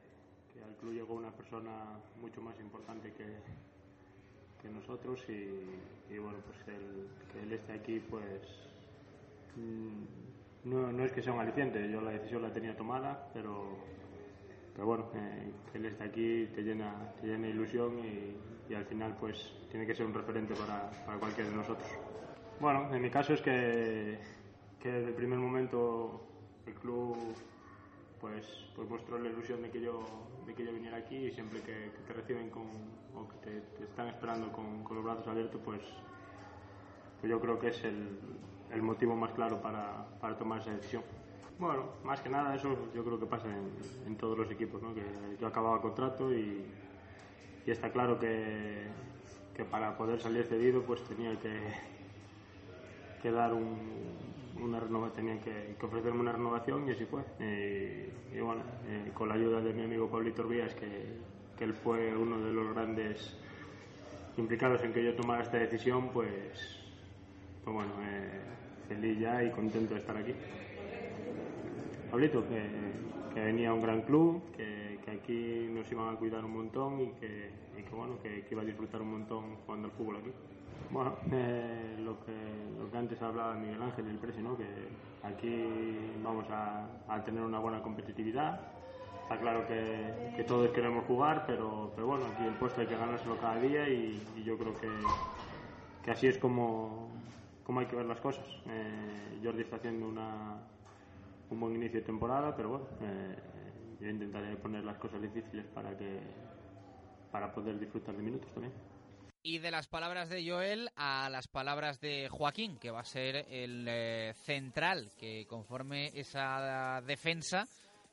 que al club llegó una persona mucho más importante que, nosotros y, y bueno, pues el, que él esté aquí, pues mm, no, no es que sea un aliciente, yo la decisión la tenía tomada, pero, pero bueno, eh, que él esté aquí te llena, te llena ilusión y, al final pues tiene que ser un referente para, para cualquiera de nosotros. Bueno, en mi caso es que, desde el primer momento el club pues, pues mostró la ilusión de que yo de que yo viniera aquí y siempre que, que te reciben con o que te, te están esperando con, con los brazos abiertos pues pues yo creo que es el, el motivo más claro para, para, tomar esa decisión. Bueno, más que nada eso yo creo que pasa en, todos los equipos, ¿no? que yo acababa contrato y, está claro que, para poder salir cedido pues tenía que, dar un, una renovación, tenían que, ofrecerme una renovación y así fue. Y, bueno, eh, con la ayuda de mi amigo Pablito Orbías, que, que él fue uno de los grandes implicados en que yo tomara esta decisión, pues, pues bueno, eh, feliz ya y contento de estar aquí. Pablito, que, que venía a un gran club, que, que, aquí nos iban a cuidar un montón y que, y que bueno, que, iba a disfrutar un montón jugando al fútbol aquí. Bueno, eh, lo, que, lo que antes hablaba Miguel Ángel del Presi, ¿no? que aquí vamos a, a tener una buena competitividad, está claro que, que, todos queremos jugar, pero, pero bueno, aquí el puesto hay que ganárselo cada día y, y yo creo que, que, así es como, como hay que ver las cosas. Eh, Jordi está haciendo una, un buen inicio de temporada, pero bueno, eh, yo intentaré poner las cosas difíciles para, que, para poder disfrutar de minutos también. Y de las palabras de Joel a las palabras de Joaquín, que va a ser el eh, central que conforme esa defensa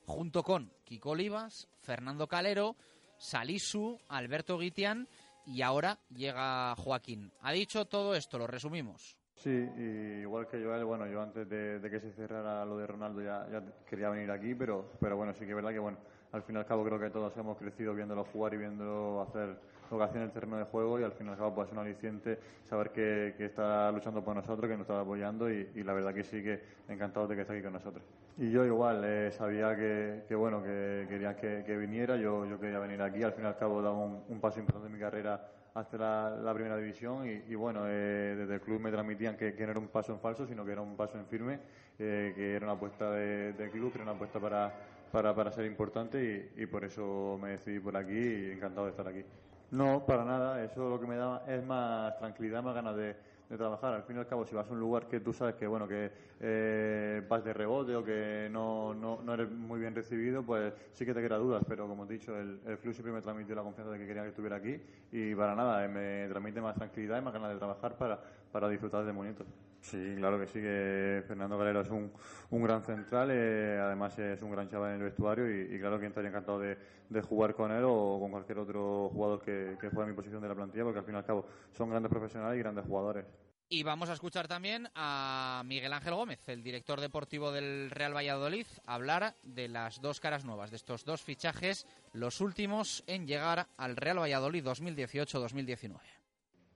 junto con Kiko Olivas, Fernando Calero, Salisu, Alberto Guitián y ahora llega Joaquín. Ha dicho todo esto, lo resumimos. Sí, y igual que Joel, bueno, yo antes de, que se cerrara lo de Ronaldo ya, quería venir aquí, pero, pero bueno, sí que es verdad que bueno, al fin y al cabo creo que todos hemos crecido viéndolo jugar y viéndolo hacer lo en el terreno de juego y al fin y al cabo pues es un aliciente saber que, que está luchando por nosotros, que nos está apoyando y, y, la verdad que sí que encantado de que esté aquí con nosotros. Y yo igual eh, sabía que, que, bueno, que quería que, viniera, yo, yo quería venir aquí, al fin y al cabo dado un, un paso importante en mi carrera hasta la, primera división y, y bueno, eh, desde el club me transmitían que, no era un paso en falso, sino que era un paso en firme, eh, que era una apuesta del de club, que era una apuesta para, para, para ser importante y, y, por eso me decidí por aquí y encantado de estar aquí. No, para nada, eso lo que me da es más tranquilidad, más ganas de, de trabajar. Al fin y al cabo, si vas a un lugar que tú sabes que bueno que eh, vas de rebote o que no, no, no, eres muy bien recibido, pues sí que te queda dudas. Pero como he dicho, el, el siempre me transmitió la confianza de que quería que estuviera aquí y para nada, eh, me transmite más tranquilidad y más ganas de trabajar para, para disfrutar de momentos. Sí, claro que sí, que Fernando Galero es un, un gran central, eh, además es un gran chaval en el vestuario y, y claro que estaría encantado de, de, jugar con él o con cualquier otro jugador que, que juegue en mi posición de la plantilla, porque al fin y al cabo son grandes profesionales y grandes jugadores. Y vamos a escuchar también a Miguel Ángel Gómez, el director deportivo del Real Valladolid, hablar de las dos caras nuevas, de estos dos fichajes, los últimos en llegar al Real Valladolid 2018-2019.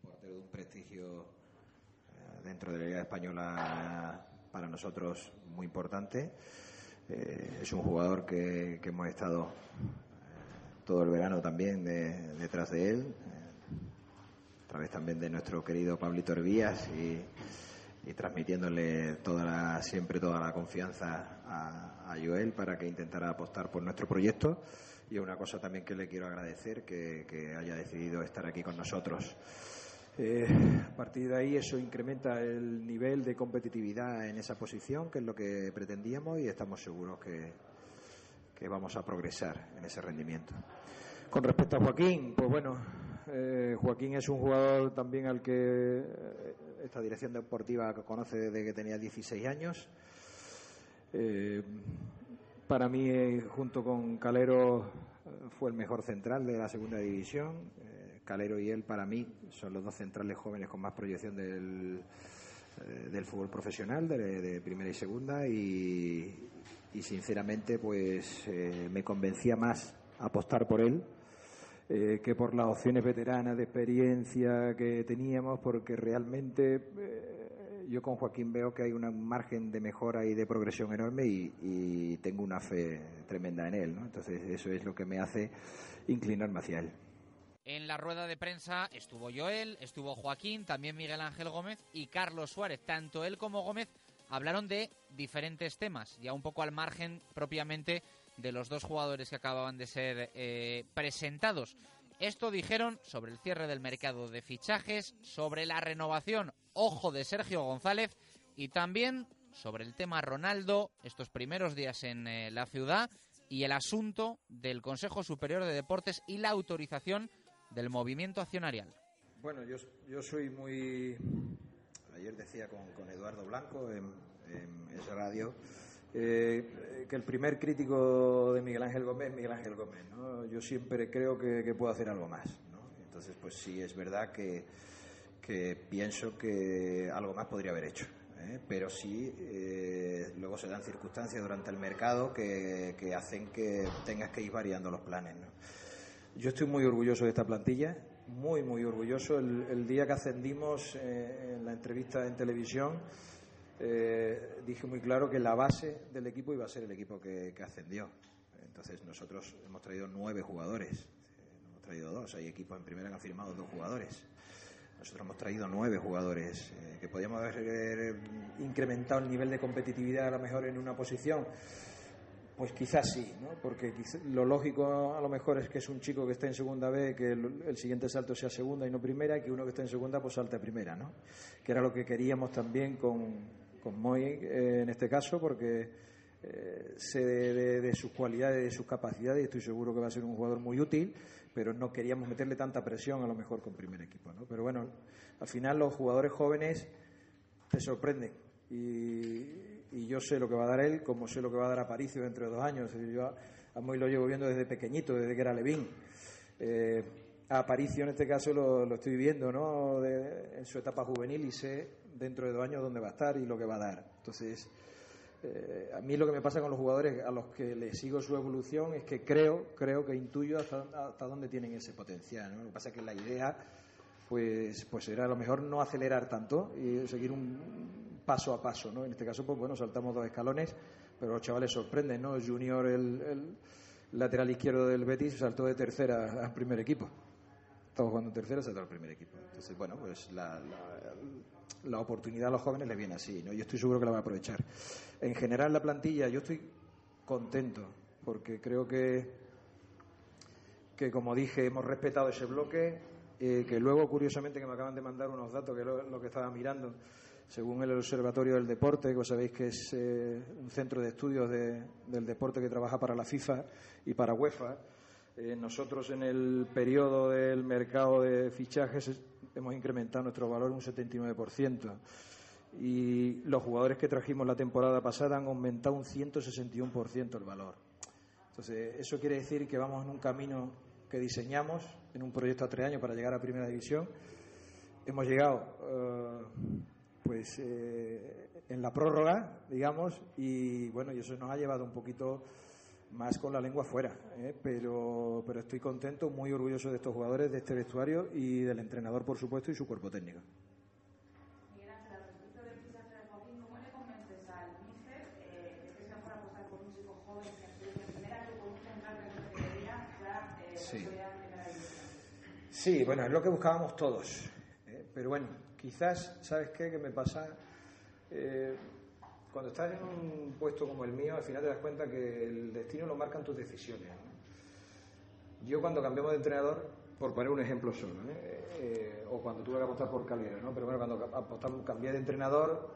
Portero de un prestigio dentro de la Liga Española para nosotros muy importante. Eh, es un jugador que, hemos estado eh, todo el verano también de, detrás de él, eh, través también de nuestro querido Pablito Hervías y, y transmitiéndole toda la, siempre toda la confianza a, a, Joel para que intentara apostar por nuestro proyecto. Y una cosa también que le quiero agradecer, que, que haya decidido estar aquí con nosotros. Eh, a partir de ahí eso incrementa el nivel de competitividad en esa posición, que es lo que pretendíamos y estamos seguros que, que vamos a progresar en ese rendimiento. Con respecto a Joaquín, pues bueno, eh, Joaquín es un jugador también al que esta dirección deportiva conoce desde que tenía 16 años. Eh, para mí, eh, junto con Calero, fue el mejor central de la segunda división Calero y él, para mí, son los dos centrales jóvenes con más proyección del, eh, del fútbol profesional, de, primera y segunda, y, y sinceramente, pues eh, me convencía más apostar por él. Eh, que por las opciones veteranas de experiencia que teníamos, porque realmente eh, yo con Joaquín veo que hay un margen de mejora y de progresión enorme y, y tengo una fe tremenda en él. ¿no? Entonces eso es lo que me hace inclinarme hacia él. En la rueda de prensa estuvo Joel, estuvo Joaquín, también Miguel Ángel Gómez y Carlos Suárez. Tanto él como Gómez hablaron de diferentes temas, ya un poco al margen propiamente de los dos jugadores que acababan de ser eh, presentados. Esto dijeron sobre el cierre del mercado de fichajes, sobre la renovación, ojo, de Sergio González y también sobre el tema Ronaldo, estos primeros días en eh, la ciudad y el asunto del Consejo Superior de Deportes y la autorización del movimiento accionarial. Bueno, yo, yo soy muy ayer decía con, con Eduardo Blanco en, en esa radio eh, que el primer crítico de Miguel Ángel Gómez Miguel Ángel Gómez. ¿no? Yo siempre creo que, que puedo hacer algo más. ¿no? Entonces, pues sí, es verdad que, que pienso que algo más podría haber hecho. ¿eh? Pero sí, eh, luego se dan circunstancias durante el mercado que, que hacen que tengas que ir variando los planes. ¿no? Yo estoy muy orgulloso de esta plantilla, muy, muy orgulloso. El, el día que ascendimos eh, en la entrevista en televisión, eh, dije muy claro que la base del equipo iba a ser el equipo que, que ascendió. Entonces nosotros hemos traído nueve jugadores, eh, hemos traído dos, hay equipos en primera que han firmado dos jugadores. Nosotros hemos traído nueve jugadores, eh, que podíamos haber eh, incrementado el nivel de competitividad a lo mejor en una posición. Pues quizás sí, ¿no? porque lo lógico a lo mejor es que es un chico que esté en segunda B, que el, el siguiente salto sea segunda y no primera, y que uno que esté en segunda pues salte a primera, ¿no? que era lo que queríamos también con, con Moy eh, en este caso, porque eh, sé de, sus cualidades, de sus capacidades, y estoy seguro que va a ser un jugador muy útil, pero no queríamos meterle tanta presión a lo mejor con primer equipo. ¿no? Pero bueno, al final los jugadores jóvenes te sorprenden. Y, yo sé lo que va a dar él, como sé lo que va a dar Aparicio dentro de dos años. Yo a, a Moy lo llevo viendo desde pequeñito, desde que era Levín. Eh, a Aparicio en este caso lo, lo estoy viendo ¿no? De- en su etapa juvenil y sé dentro de dos años dónde va a estar y lo que va a dar. Entonces, eh, a mí lo que me pasa con los jugadores a los que les sigo su evolución es que creo, creo que intuyo hasta, hasta dónde tienen ese potencial. Lo que pasa es que la idea pues, pues era a lo mejor no acelerar tanto y seguir un paso a paso, ¿no? En este caso, pues bueno, saltamos dos escalones, pero los chavales sorprenden, ¿no? Junior, el, el lateral izquierdo del Betis, saltó de tercera al primer equipo. Estamos jugando en tercera, saltó al primer equipo. Entonces, bueno, pues la, la, oportunidad a los jóvenes les viene así, ¿no? Yo estoy seguro que la va a aprovechar. En general, la plantilla, yo estoy contento, porque creo que, que como dije, hemos respetado ese bloque, eh, que luego, curiosamente, que me acaban de mandar unos datos, que lo, lo que estaba mirando, según el Observatorio del Deporte, que sabéis que es eh, un centro de estudios de- del deporte que trabaja para la FIFA y para UEFA, eh, nosotros en el periodo del mercado de fichajes es- hemos incrementado nuestro valor un 79%. Y los jugadores que trajimos la temporada pasada han aumentado un 161% el valor. Entonces, eso quiere decir que vamos en un camino que diseñamos en un proyecto a tres años para llegar a Primera División. Hemos llegado, eh, pues, eh, en la prórroga, digamos, y bueno, y eso nos ha llevado un poquito más con la lengua fuera, ¿eh? pero, pero estoy contento, muy orgulloso de estos jugadores, de este vestuario y del entrenador, por supuesto, y su cuerpo técnico. Miguel Ángel, respecto del fichaje de Joaquín, ¿cómo le convences al míster eh, de que es mejor apostar por un chico joven que estudia en primera que por un central que en categoría ya eh, Sí. Sí, bueno, es lo que buscábamos todos. ¿eh? Pero bueno, quizás, ¿sabes qué? Que me pasa. Eh, cuando estás en un puesto como el mío, al final te das cuenta que el destino lo marcan tus decisiones. ¿no? Yo, cuando cambiamos de entrenador, por poner un ejemplo solo, ¿eh? Eh, o cuando tuve que apostar por Calera, ¿no? Pero bueno, cuando apostamos, cambié de entrenador,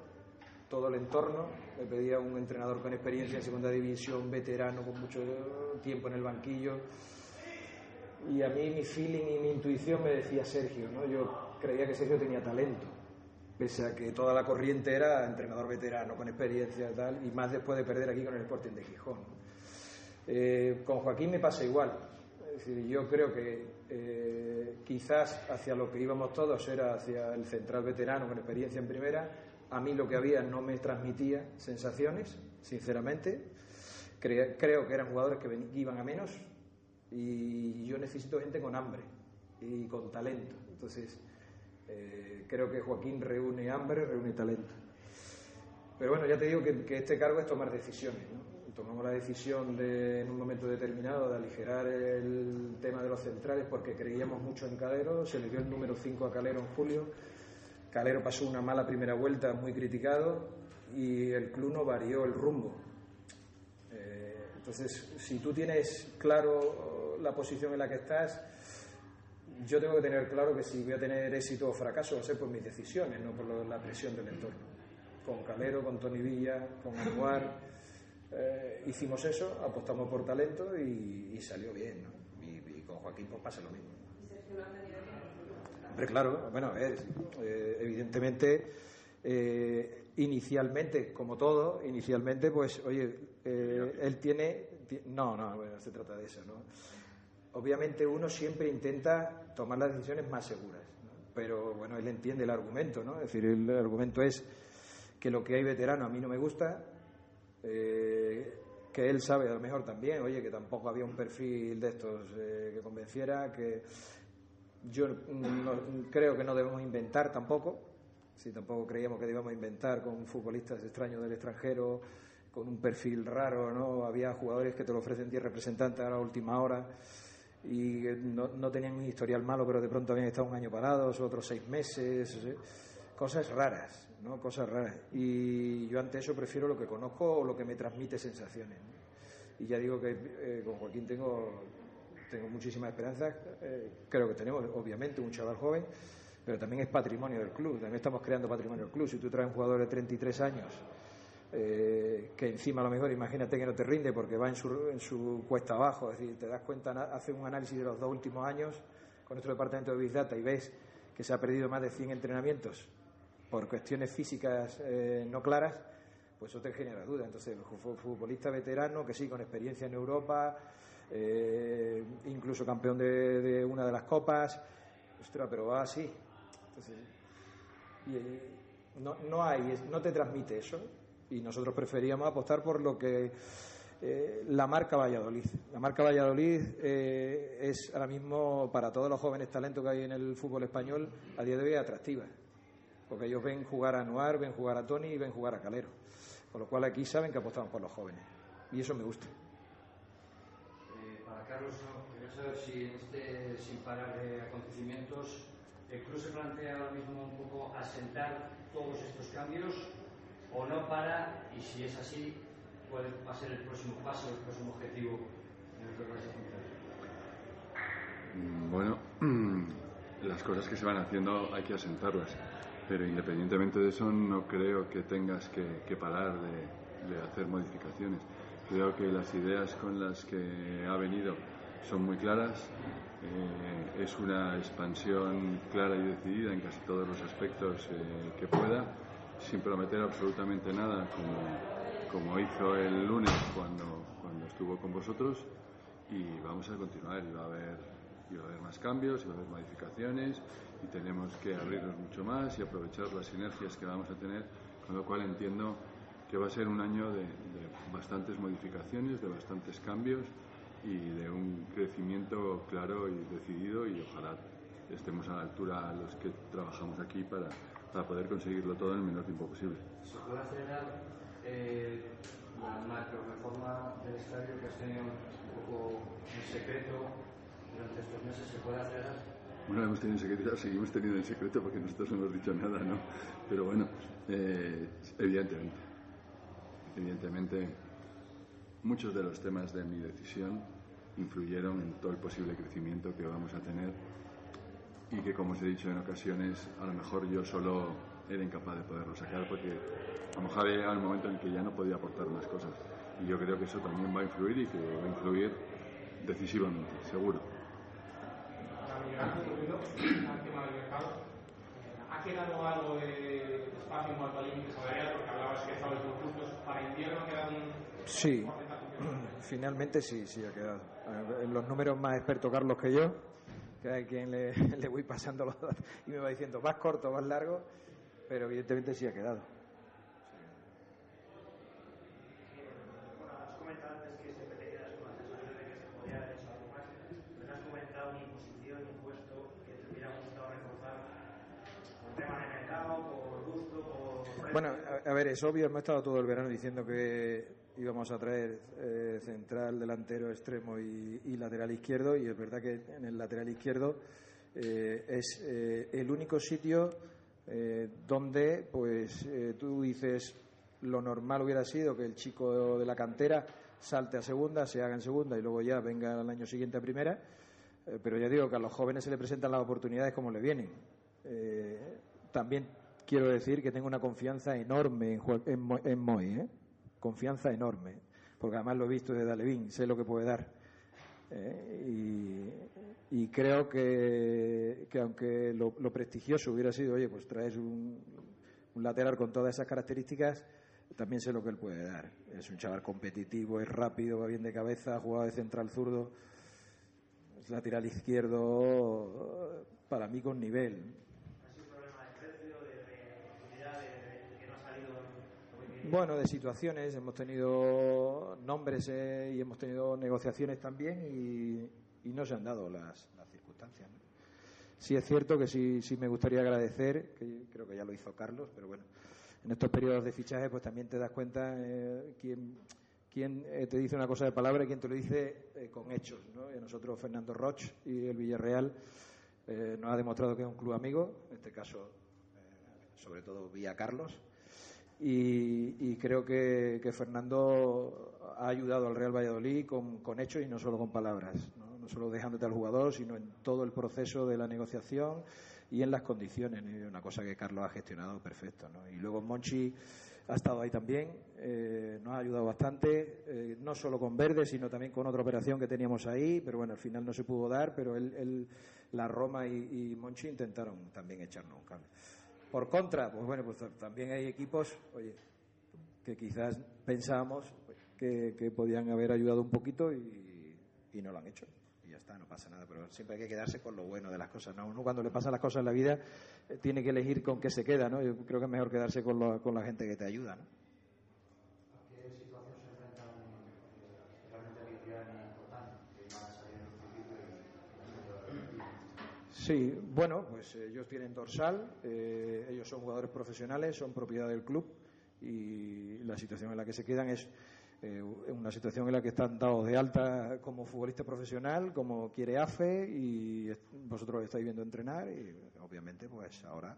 todo el entorno, me pedía un entrenador con experiencia en segunda división, veterano, con mucho tiempo en el banquillo. Y a mí mi feeling y mi intuición me decía Sergio, ¿no? Yo creía que Sergio tenía talento, pese a que toda la corriente era entrenador veterano, con experiencia y tal, y más después de perder aquí con el Sporting de Gijón. Eh, con Joaquín me pasa igual. Es decir, yo creo que eh, quizás hacia lo que íbamos todos era hacia el central veterano con experiencia en primera. A mí lo que había no me transmitía sensaciones, sinceramente. Cre- creo que eran jugadores que iban a menos y yo necesito gente con hambre y con talento. Entonces, eh, creo que Joaquín reúne hambre, reúne talento. Pero bueno, ya te digo que, que este cargo es tomar decisiones. ¿no? Tomamos la decisión de, en un momento determinado de aligerar el tema de los centrales porque creíamos mucho en Calero. Se le dio el número 5 a Calero en julio. Calero pasó una mala primera vuelta, muy criticado, y el club no varió el rumbo. Eh, entonces, si tú tienes claro la posición en la que estás, yo tengo que tener claro que si voy a tener éxito o fracaso va a ser por mis decisiones, no por lo- la presión del entorno. Con Calero, con Tony Villa, con Anuar, eh, hicimos eso, apostamos por talento y, y salió bien. ¿no? Y, y con Joaquín pues pasa lo mismo. Hombre, claro, bueno, es, eh, evidentemente Eh, inicialmente, como todo, inicialmente, pues, oye, eh, él tiene, ti- No, no, bueno, no se trata de eso, ¿no? Obviamente uno siempre intenta tomar las decisiones más seguras, pero bueno, él entiende el argumento, ¿no? Es decir, el argumento es que lo que hay veterano a mí no me gusta, eh, que él sabe a lo mejor también, oye, que tampoco había un perfil de estos eh, que convenciera, que yo creo que no debemos inventar tampoco, si tampoco creíamos que debíamos inventar con futbolistas extraños del extranjero, con un perfil raro, ¿no? Había jugadores que te lo ofrecen 10 representantes a la última hora y eh, no, no tenían un historial malo, pero de pronto habían estado un año parados, otros seis meses, ¿eh? cosas raras, ¿no? Cosas raras. Y yo ante eso prefiero lo que conozco o lo que me transmite sensaciones. ¿no? Y ya digo que eh, con Joaquín tengo, tengo muchísimas esperanzas. eh, creo que tenemos, obviamente, un chaval joven, pero también es patrimonio del club. También estamos creando patrimonio del club. Si tú traes un jugador de 33 años, eh, que encima a lo mejor, imagínate que no te rinde porque va en su, en su cuesta abajo, es decir, te das cuenta, hace un análisis de los dos últimos años con nuestro departamento de Big Data y ves que se ha perdido más de 100 entrenamientos por cuestiones físicas eh, no claras, pues eso te genera duda. Entonces, el fu- futbolista veterano que sí, con experiencia en Europa, eh, incluso campeón de, una de las copas, ostras, pero va así. Y, no, no hay, no te transmite eso. Y nosotros preferíamos apostar por lo que eh, la marca Valladolid. La marca Valladolid eh, es ahora mismo para todos los jóvenes talentos que hay en el fútbol español a día de hoy atractiva. Porque ellos ven jugar a Anuar, ven jugar a Tony y ven jugar a Calero. Con lo cual aquí saben que apostamos por los jóvenes. Y eso me gusta. Eh, para Carlos, quería saber si en este sin parar de acontecimientos el club se plantea ahora mismo un poco asentar todos estos cambios o no para y si es así, cuál va a ser el próximo paso, el próximo objetivo en el que vais a centrar. Mm, Bueno, las cosas que se van haciendo hay que asentarlas, pero independientemente de eso no creo que tengas que, parar de, de hacer modificaciones. Creo que las ideas con las que ha venido son muy claras, eh, es una expansión clara y decidida en casi todos los aspectos eh, que pueda, sin prometer absolutamente nada, como, como hizo el lunes cuando, cuando estuvo con vosotros, y vamos a continuar, y va a haber y va a haber más cambios, y va a haber modificaciones, y tenemos que abrirnos mucho más y aprovechar las sinergias que vamos a tener, con lo cual entiendo que va a ser un año de, de bastantes modificaciones, de bastantes cambios y de un crecimiento claro y decidido y ojalá estemos a la altura los que trabajamos aquí para, para poder conseguirlo todo en el menor tiempo posible. ¿Se puede acelerar eh, la macro reforma del estadio que has tenido un poco en secreto durante estos meses? ¿Se puede acelerar? Bueno, la hemos tenido en secreto, la seguimos teniendo en secreto porque nosotros no hemos dicho nada, ¿no? Pero bueno, eh, evidentemente, evidentemente, muchos de los temas de mi decisión influyeron en todo el posible crecimiento que vamos a tener y que, como os he dicho en ocasiones, a lo mejor yo solo era incapaz de poderlo sacar porque a lo mejor llegado el momento en el que ya no podía aportar más cosas. Y yo creo que eso también va a influir y que va a influir decisivamente, seguro. ¿Ha quedado algo de espacio en cuanto al límite salarial? Porque hablabas que estabais muy justos. Para invierno ha quedado un Sí, finalmente sí, sí ha quedado. En los números más experto Carlos que yo, que hay quien le, le voy pasando los datos y me va diciendo más corto, más largo, pero evidentemente sí ha quedado. Has comentado antes que siempre te quedas con la sensación de que se podía haber hecho algo más, pero no has comentado ni imposición ni puesto que te hubiera gustado reforzar por tema de mercado, por gusto, por... Bueno, a, a ver, es obvio, hemos estado todo el verano diciendo que íbamos a traer eh, central, delantero, extremo y, lateral izquierdo, y es verdad que en el lateral izquierdo eh, es eh, el único sitio donde, pues, tú dices, lo normal hubiera sido que el chico de la cantera salte a segunda, se haga en segunda y luego ya venga al año siguiente a primera, pero ya digo que a los jóvenes se le presentan las oportunidades como le vienen. También quiero decir que tengo una confianza enorme en, Moy. Confianza enorme, porque además lo he visto desde Alevín, sé lo que puede dar. ¿eh? y, creo que, que aunque lo, lo prestigioso hubiera sido, oye, pues traes un, un lateral con todas esas características, también sé lo que él puede dar. Es un chaval competitivo, es rápido, va bien de cabeza, ha jugado de central zurdo, es lateral izquierdo, para mí con nivel. Bueno, de situaciones, hemos tenido nombres eh, y hemos tenido negociaciones también y, no se han dado las, las circunstancias. Sí es cierto que sí, sí me gustaría agradecer, que creo que ya lo hizo Carlos, pero bueno, en estos periodos de fichaje pues también te das cuenta eh, quién, quién eh, te dice una cosa de palabra y quién te lo dice eh, con hechos. ¿no? Y a nosotros Fernando Roch y el Villarreal nos ha demostrado que es un club amigo, en este caso sobre todo vía Carlos. Y, y creo que, Fernando ha ayudado al Real Valladolid con, hechos y no solo con palabras. ¿no? no solo dejándote al jugador, sino en todo el proceso de la negociación y en las condiciones. ¿no? Una cosa que Carlos ha gestionado perfecto. ¿no? Y luego Monchi ha estado ahí también, eh, nos ha ayudado bastante, eh, no solo con Verde, sino también con otra operación que teníamos ahí, pero bueno, al final no se pudo dar, pero él, él- la Roma y, y Monchi intentaron también echarnos un cambio. Por contra, pues bueno, pues también hay equipos, oye, que quizás pensábamos pues, que, que podían haber ayudado un poquito y, no lo han hecho. Y ya está, no pasa nada, pero siempre hay que quedarse con lo bueno de las cosas. ¿no? Uno cuando le pasan las cosas en la vida eh, tiene que elegir con qué se queda, ¿no? Yo creo que es mejor quedarse con, lo- con la gente que te ayuda, ¿no? ¿Qué situación se enfrentan realmente Lidia y Cotán, que van a salir en un principio y Sí, bueno, pues eh, ellos tienen dorsal, eh, ellos son jugadores profesionales, son propiedad del club y la situación en la que se quedan es eh, una situación en la que están dados de alta como futbolista profesional, como quiere AFE y vosotros estáis viendo entrenar y obviamente pues ahora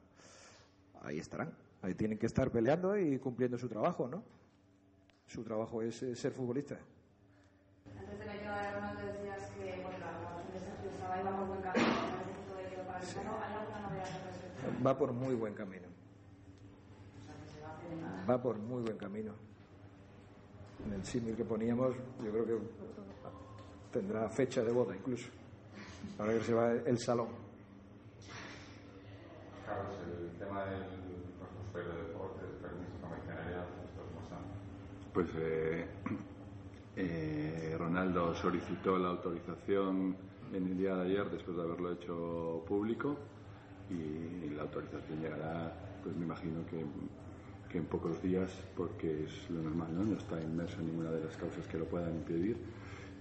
ahí estarán, ahí tienen que estar peleando y cumpliendo su trabajo, ¿no? Su trabajo es ser futbolista. Antes de la llegada de Ronaldo decías que bueno, la renovación de Sergio estaba iba por buen camino, parece que todo ha ido para el bueno. ¿Hay alguna novedad al respecto? Va por muy buen camino. Va por muy buen camino. En el símil que poníamos, yo creo que tendrá fecha de boda incluso. Ahora que se va el salón. Carlos, el tema del Consejo de Deportes, permiso comercialidad, esto es. Pues eh, eh, Ronaldo solicitó la autorización en el día de ayer después de haberlo hecho público y la autorización llegará, pues me imagino que, que en pocos días porque es lo normal, ¿no? No está inmerso en ninguna de las causas que lo puedan impedir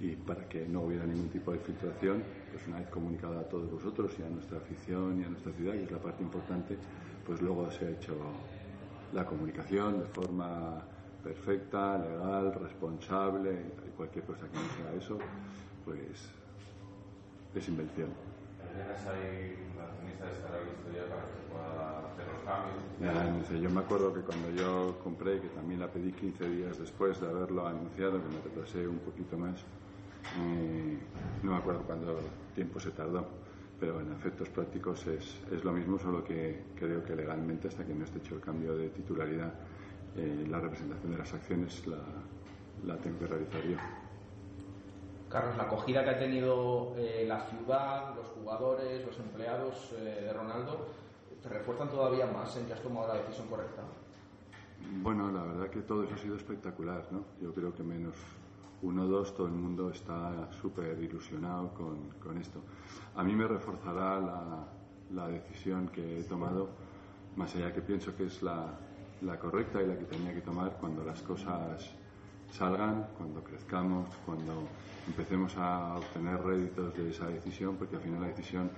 y para que no hubiera ningún tipo de filtración, pues una vez comunicada a todos vosotros y a nuestra afición y a nuestra ciudad, y es la parte importante, pues luego se ha hecho la comunicación de forma perfecta, legal, responsable, y cualquier cosa que no sea eso, pues es invención. ¿Tienes ahí la accionista listo ya para que pueda hacer los cambios? Yo me acuerdo que cuando yo compré, que también la pedí 15 días después de haberlo anunciado, que me retrasé un poquito más, eh, no me acuerdo cuánto tiempo se tardó, pero en efectos prácticos es, es lo mismo, solo que creo que legalmente, hasta que no esté hecho el cambio de titularidad, eh, la representación de las acciones la, la tengo que realizar yo. Carlos, la acogida que ha tenido eh, la ciudad, los jugadores, los empleados eh, de Ronaldo, te refuerzan todavía más en que has tomado la decisión correcta. Bueno, la verdad que todo eso ha sido espectacular, ¿no? Yo creo que menos uno o dos, todo el mundo está súper ilusionado con, con esto. A mí me reforzará la, la decisión que he tomado, más allá que pienso que es la, la correcta y la que tenía que tomar cuando las cosas salgan, cuando crezcamos, cuando empecemos a obtener réditos de esa decisión, porque al final la decisión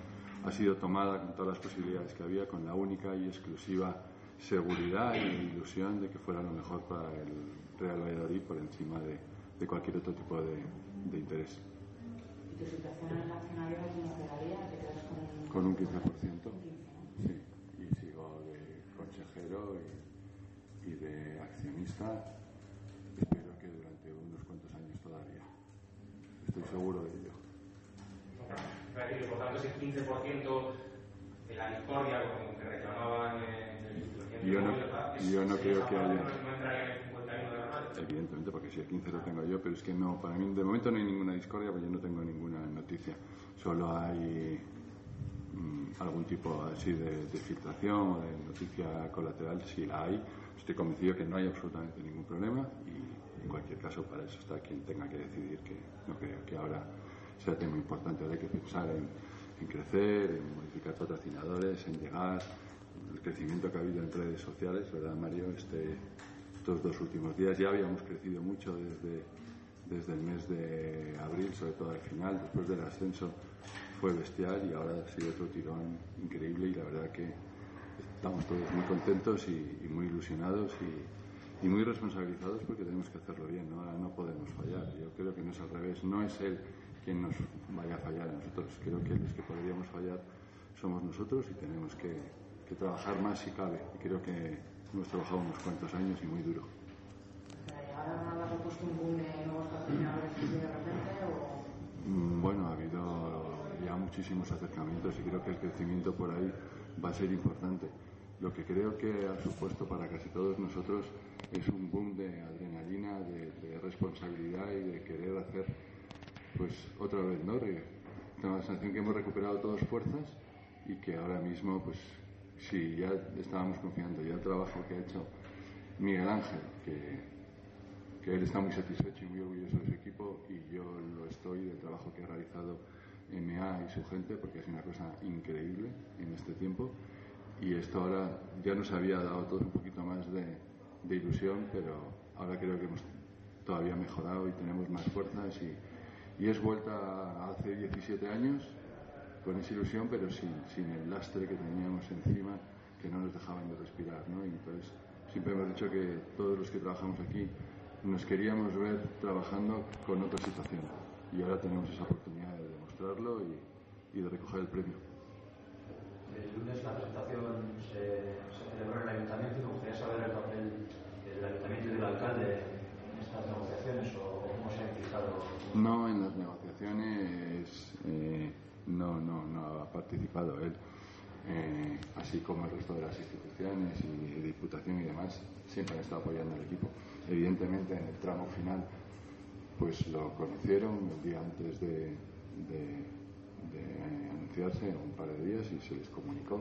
ha sido tomada con todas las posibilidades que había, con la única y exclusiva seguridad y ilusión de que fuera lo mejor para el Real Valladolid por encima de, de cualquier otro tipo de, de interés. ¿Y tu situación en el accionario cómo quedaría? ¿Te quedas con Con un 15%, sí, y sigo de consejero y, y de accionista, espero que durante unos cuantos años todavía. Estoy seguro de ello. Y por tanto, ese 15% de la discordia como que reclamaban en el Yo no, yo no creo que haya... No entraría en el 51 de Ronaldo. Evidentemente, porque si el 15 lo tengo yo, pero es que no, para mí de momento no hay ninguna discordia, porque yo no tengo ninguna noticia. Solo hay mm, algún tipo así de, de filtración o de noticia colateral, si la hay, estoy convencido que no hay absolutamente ningún problema y en cualquier caso para eso está quien tenga que decidir que no creo que ahora sea tema importante, ahora hay que pensar en, en crecer, en modificar patrocinadores, en llegar, el crecimiento que ha habido en redes sociales, ¿verdad Mario? Este, estos dos últimos días ya habíamos crecido mucho desde, desde el mes de abril, sobre todo al final, después del ascenso fue bestial y ahora ha sido otro tirón increíble y la verdad que estamos todos muy contentos y, y muy ilusionados y, y, muy responsabilizados porque tenemos que hacerlo bien, ¿no? ahora no podemos fallar. Yo creo que no es al revés, no es él quien nos vaya a fallar a nosotros, creo que los que podríamos fallar somos nosotros y tenemos que, que trabajar más si cabe y creo que hemos trabajado unos cuantos años y muy duro. Mm, Bueno, ha habido ya muchísimos acercamientos y creo que el crecimiento por ahí va a ser importante. Lo que creo que ha supuesto para casi todos nosotros es un boom de adrenalina, de, responsabilidad y de querer hacer, pues otra vez, ¿no? Tengo la sensación que hemos recuperado todas fuerzas y que ahora mismo, pues sí, ya estábamos confiando, ya el trabajo que ha hecho Miguel Ángel, que, que él está muy satisfecho y muy orgulloso de su equipo y yo lo estoy del trabajo que ha realizado MA y su gente porque es una cosa increíble en este tiempo y esto ahora ya nos había dado todo un poquito más de, ilusión pero ahora creo que hemos todavía mejorado y tenemos más fuerzas y, y es vuelta hace 17 años con esa ilusión pero sin, sin el lastre que teníamos encima que no nos dejaban de respirar ¿no? y entonces siempre hemos dicho que todos los que trabajamos aquí nos queríamos ver trabajando con otra situación y ahora tenemos esa oportunidad de demostrarlo y de recoger el premio. El lunes la presentación se, celebró en el ayuntamiento y me gustaría saber el papel del ayuntamiento y del alcalde en estas negociaciones o cómo se ha implicado. No, en las negociaciones eh, no, no, no ha participado él, eh, así como el resto de las instituciones y Diputación y demás, siempre han estado apoyando al equipo. Evidentemente en el tramo final pues lo conocieron el día antes de anunciarse, un par de días, y se les comunicó.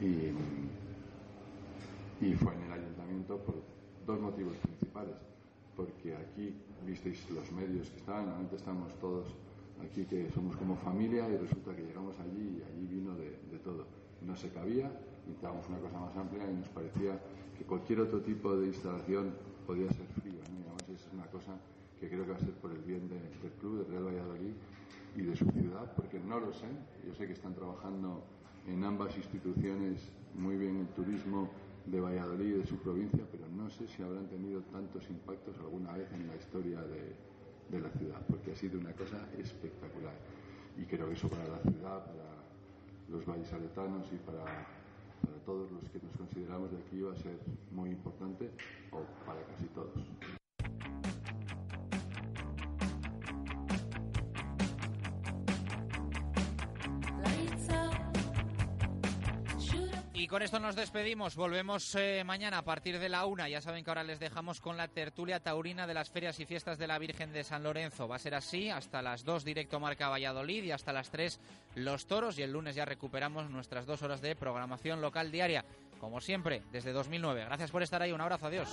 Y, y fue en el ayuntamiento por dos motivos principales. Porque aquí visteis los medios que estaban, normalmente estamos todos aquí que somos como familia y resulta que llegamos allí y allí vino de, de todo. No se cabía, necesitábamos una cosa más amplia y nos parecía que cualquier otro tipo de instalación podía ser fría. ¿no? Y además es una cosa que creo que va a ser por el bien de- del club, de Real Valladolid y de su ciudad, porque no lo sé. Yo sé que están trabajando en ambas instituciones muy bien el turismo de Valladolid y de su provincia, pero no sé si habrán tenido tantos impactos alguna vez en la historia de, de la ciudad, porque ha sido una cosa espectacular. Y creo que eso para la ciudad, para los vallisoletanos y para, para todos los que nos consideramos de aquí va a ser muy importante, o para casi todos. Y con esto nos despedimos. Volvemos eh, mañana a partir de la una. Ya saben que ahora les dejamos con la tertulia taurina de las ferias y fiestas de la Virgen de San Lorenzo. Va a ser así hasta las 2 directo Marca Valladolid y hasta las 3 los toros. Y el lunes ya recuperamos nuestras dos horas de programación local diaria. Como siempre, desde 2009. Gracias por estar ahí. Un abrazo. Adiós.